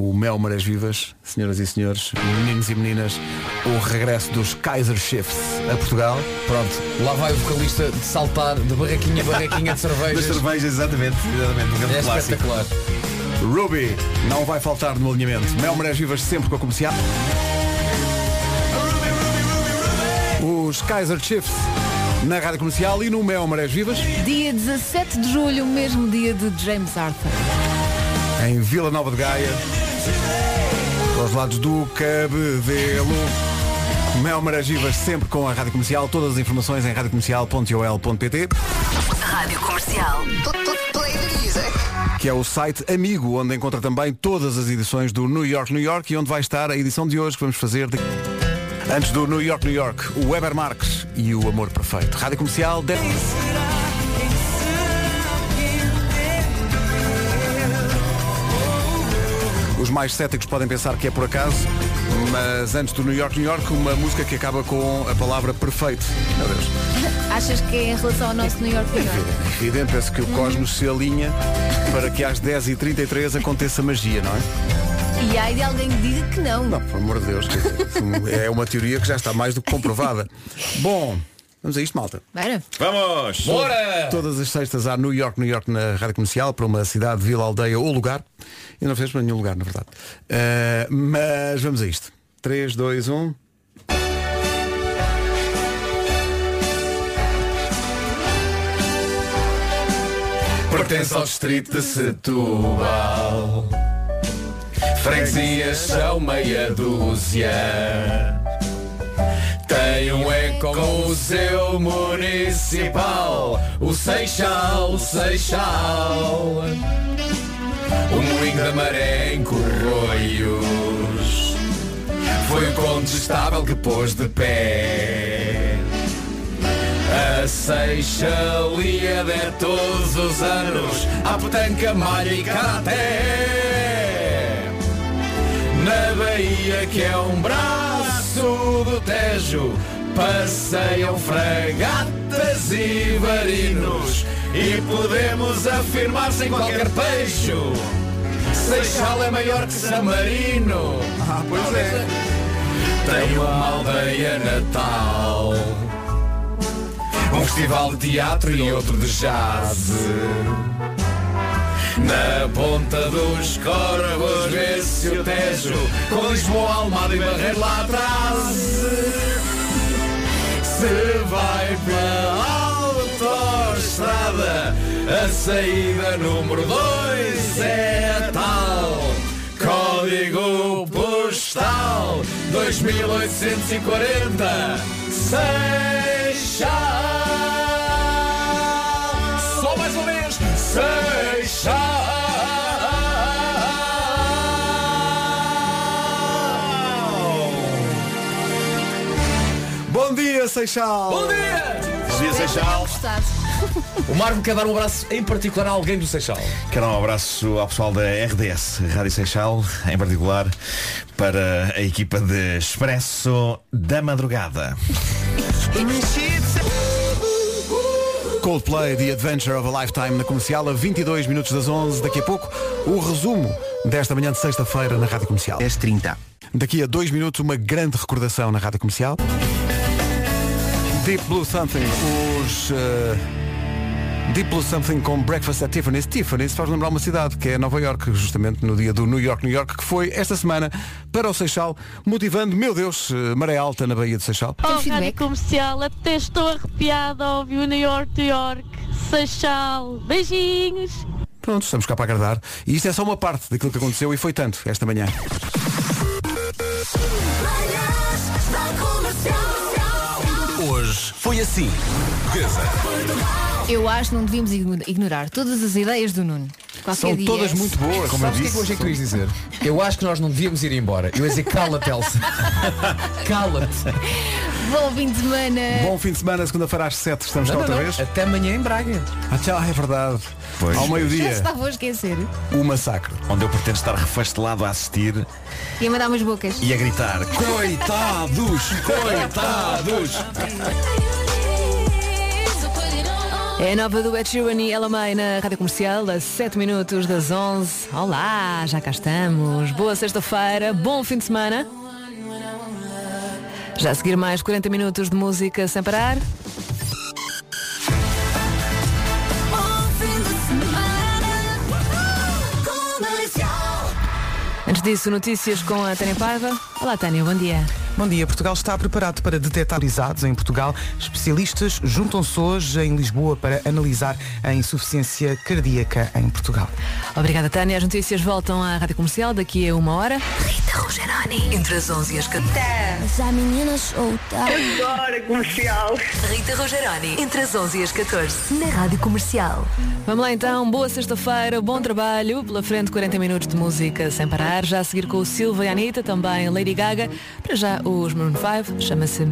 o Mel Marés Vivas, senhoras e senhores, meninos e meninas, o regresso dos Kaiser Chiefs a Portugal. Pronto, lá vai o vocalista de saltar de barraquinha a barraquinha de cervejas. Das cervejas, exatamente. exatamente um grande É clássico. espetacular. Ruby não vai faltar no alinhamento. Mel Marés Vivas sempre com a comercial. Os Kaiser Chiefs na Rádio Comercial e no Mel Marés Vivas, Dia 17 de julho, o mesmo dia de James Arthur. em Vila Nova de Gaia, aos lados do Cabedelo. Mel Marés Vivas sempre com a Rádio Comercial. Todas as informações em radiocomercial.ol.pt Rádio Comercial. que é o site amigo, onde encontra também todas as edições do New York, New York e onde vai estar a edição de hoje que vamos fazer de... antes do New York, New York, o Weber Marques e o Amor Perfeito. Rádio Comercial 10. Os mais céticos podem pensar que é por acaso, mas antes do New York, New York, uma música que acaba com a palavra perfeito. Meu Deus. <laughs> Achas que é em relação ao nosso New York, New York? Evidente, parece que o cosmos se alinha para que às 10h33 aconteça magia, não é? E há de alguém que diga que não. Não, pelo amor de Deus, dizer, é uma teoria que já está mais do que comprovada. <laughs> Bom, vamos a isto, malta. Bora. Vamos! Bora! Todas as sextas há New York, New York na Rádio Comercial, para uma cidade, vila, aldeia ou lugar. E não fez para nenhum lugar, na verdade. Uh, mas vamos a isto. um. 3, 2, 1. Pertence ao distrito de Setúbal Freguesias são meia dúzia Um ecomuseu municipal O Seixal, o Seixal O moinho da maré em Corroios Foi o condestável que pôs de pé. A Seixalíada é todos os anos A petanca, malha e karaté. Na Bahia que é um braço do Tejo Passeiam fragatas e marinos E podemos afirmar sem qualquer pejo Seixal é maior que San Marino. Ah, pois é. Tem uma aldeia natal. Um festival de teatro e outro de jazz Na ponta dos corvos vê-se o Tejo Com Lisboa, Almada e Barreiro lá atrás. Se vai pela autoestrada A saída número 2 é a tal. Código postal 2840 Seixal Só mais uma vez Seixal Seixal! Bom dia! Bom dia, Seixal. O Marco quer dar um abraço em particular a alguém do Seixal. Quero dar um abraço ao pessoal da RDS, Rádio Seixal, em particular para a equipa de Expresso da Madrugada. Coldplay, The Adventure of a Lifetime na comercial, a 22 minutos das 11. Daqui a pouco, o resumo desta manhã de sexta-feira na Rádio Comercial. 10h30. Daqui a dois minutos, uma grande recordação na Rádio Comercial. Deep Blue Something, os. eh, Deep Blue Something com Breakfast at Tiffany's. Tiffany's faz lembrar uma cidade que é Nova York, justamente no dia do New York, New York, que foi esta semana para o Seixal, motivando, meu Deus, eh, maré alta na Baía de Seixal. Oh, Rádio Comercial, até estou arrepiada ao ouvir o New York, New York, Seixal. Beijinhos. Pronto, estamos cá para agradar. E isto é só uma parte daquilo que aconteceu e foi tanto esta manhã. Hoje foi assim. Eu acho que não devíamos igno- ignorar todas as ideias do Nuno. Qualquer dia. Sabes o que é que eu achei que tu ias dizer? Eu acho que nós não devíamos ir embora. Eu ia dizer <laughs> cala-te, Elsa. Cala-te. Bom fim de semana. Bom fim de semana, segunda-feira às 7 estamos cá outra não, vez. Até amanhã em Braga. Ah, tchau, é verdade. Ao Já se meio-dia, estava a esquecer. o massacre. Onde eu pretendo estar refastelado a assistir E a mandar umas bocas. e a gritar Coitados! Coitados! É a nova do Ed Sheeran e Ella May na Rádio Comercial, a 7 minutos das 11. Olá, já cá estamos. Boa sexta-feira, bom fim de semana. Já a seguir mais 40 minutos de música sem parar. Antes disso, notícias com a Tânia Paiva. Olá, Tânia, bom dia. Bom dia. Portugal está preparado para detectar izados em Portugal. Especialistas juntam-se hoje em Lisboa para analisar a insuficiência cardíaca em Portugal. Obrigada, Tânia. As notícias voltam à Rádio Comercial daqui a uma hora. Rita Rogeroni. Entre as 11 e as 14. Mas a menina solta. Agora comercial. Rita Rogeroni. Entre as 11 e as 14. Na Rádio Comercial. Vamos lá então, boa sexta-feira, bom trabalho. Pela frente, 40 minutos de música sem parar. Já a seguir com o Silva e a Anitta, também Lady Gaga. Para já, os Maroon 5, chama-se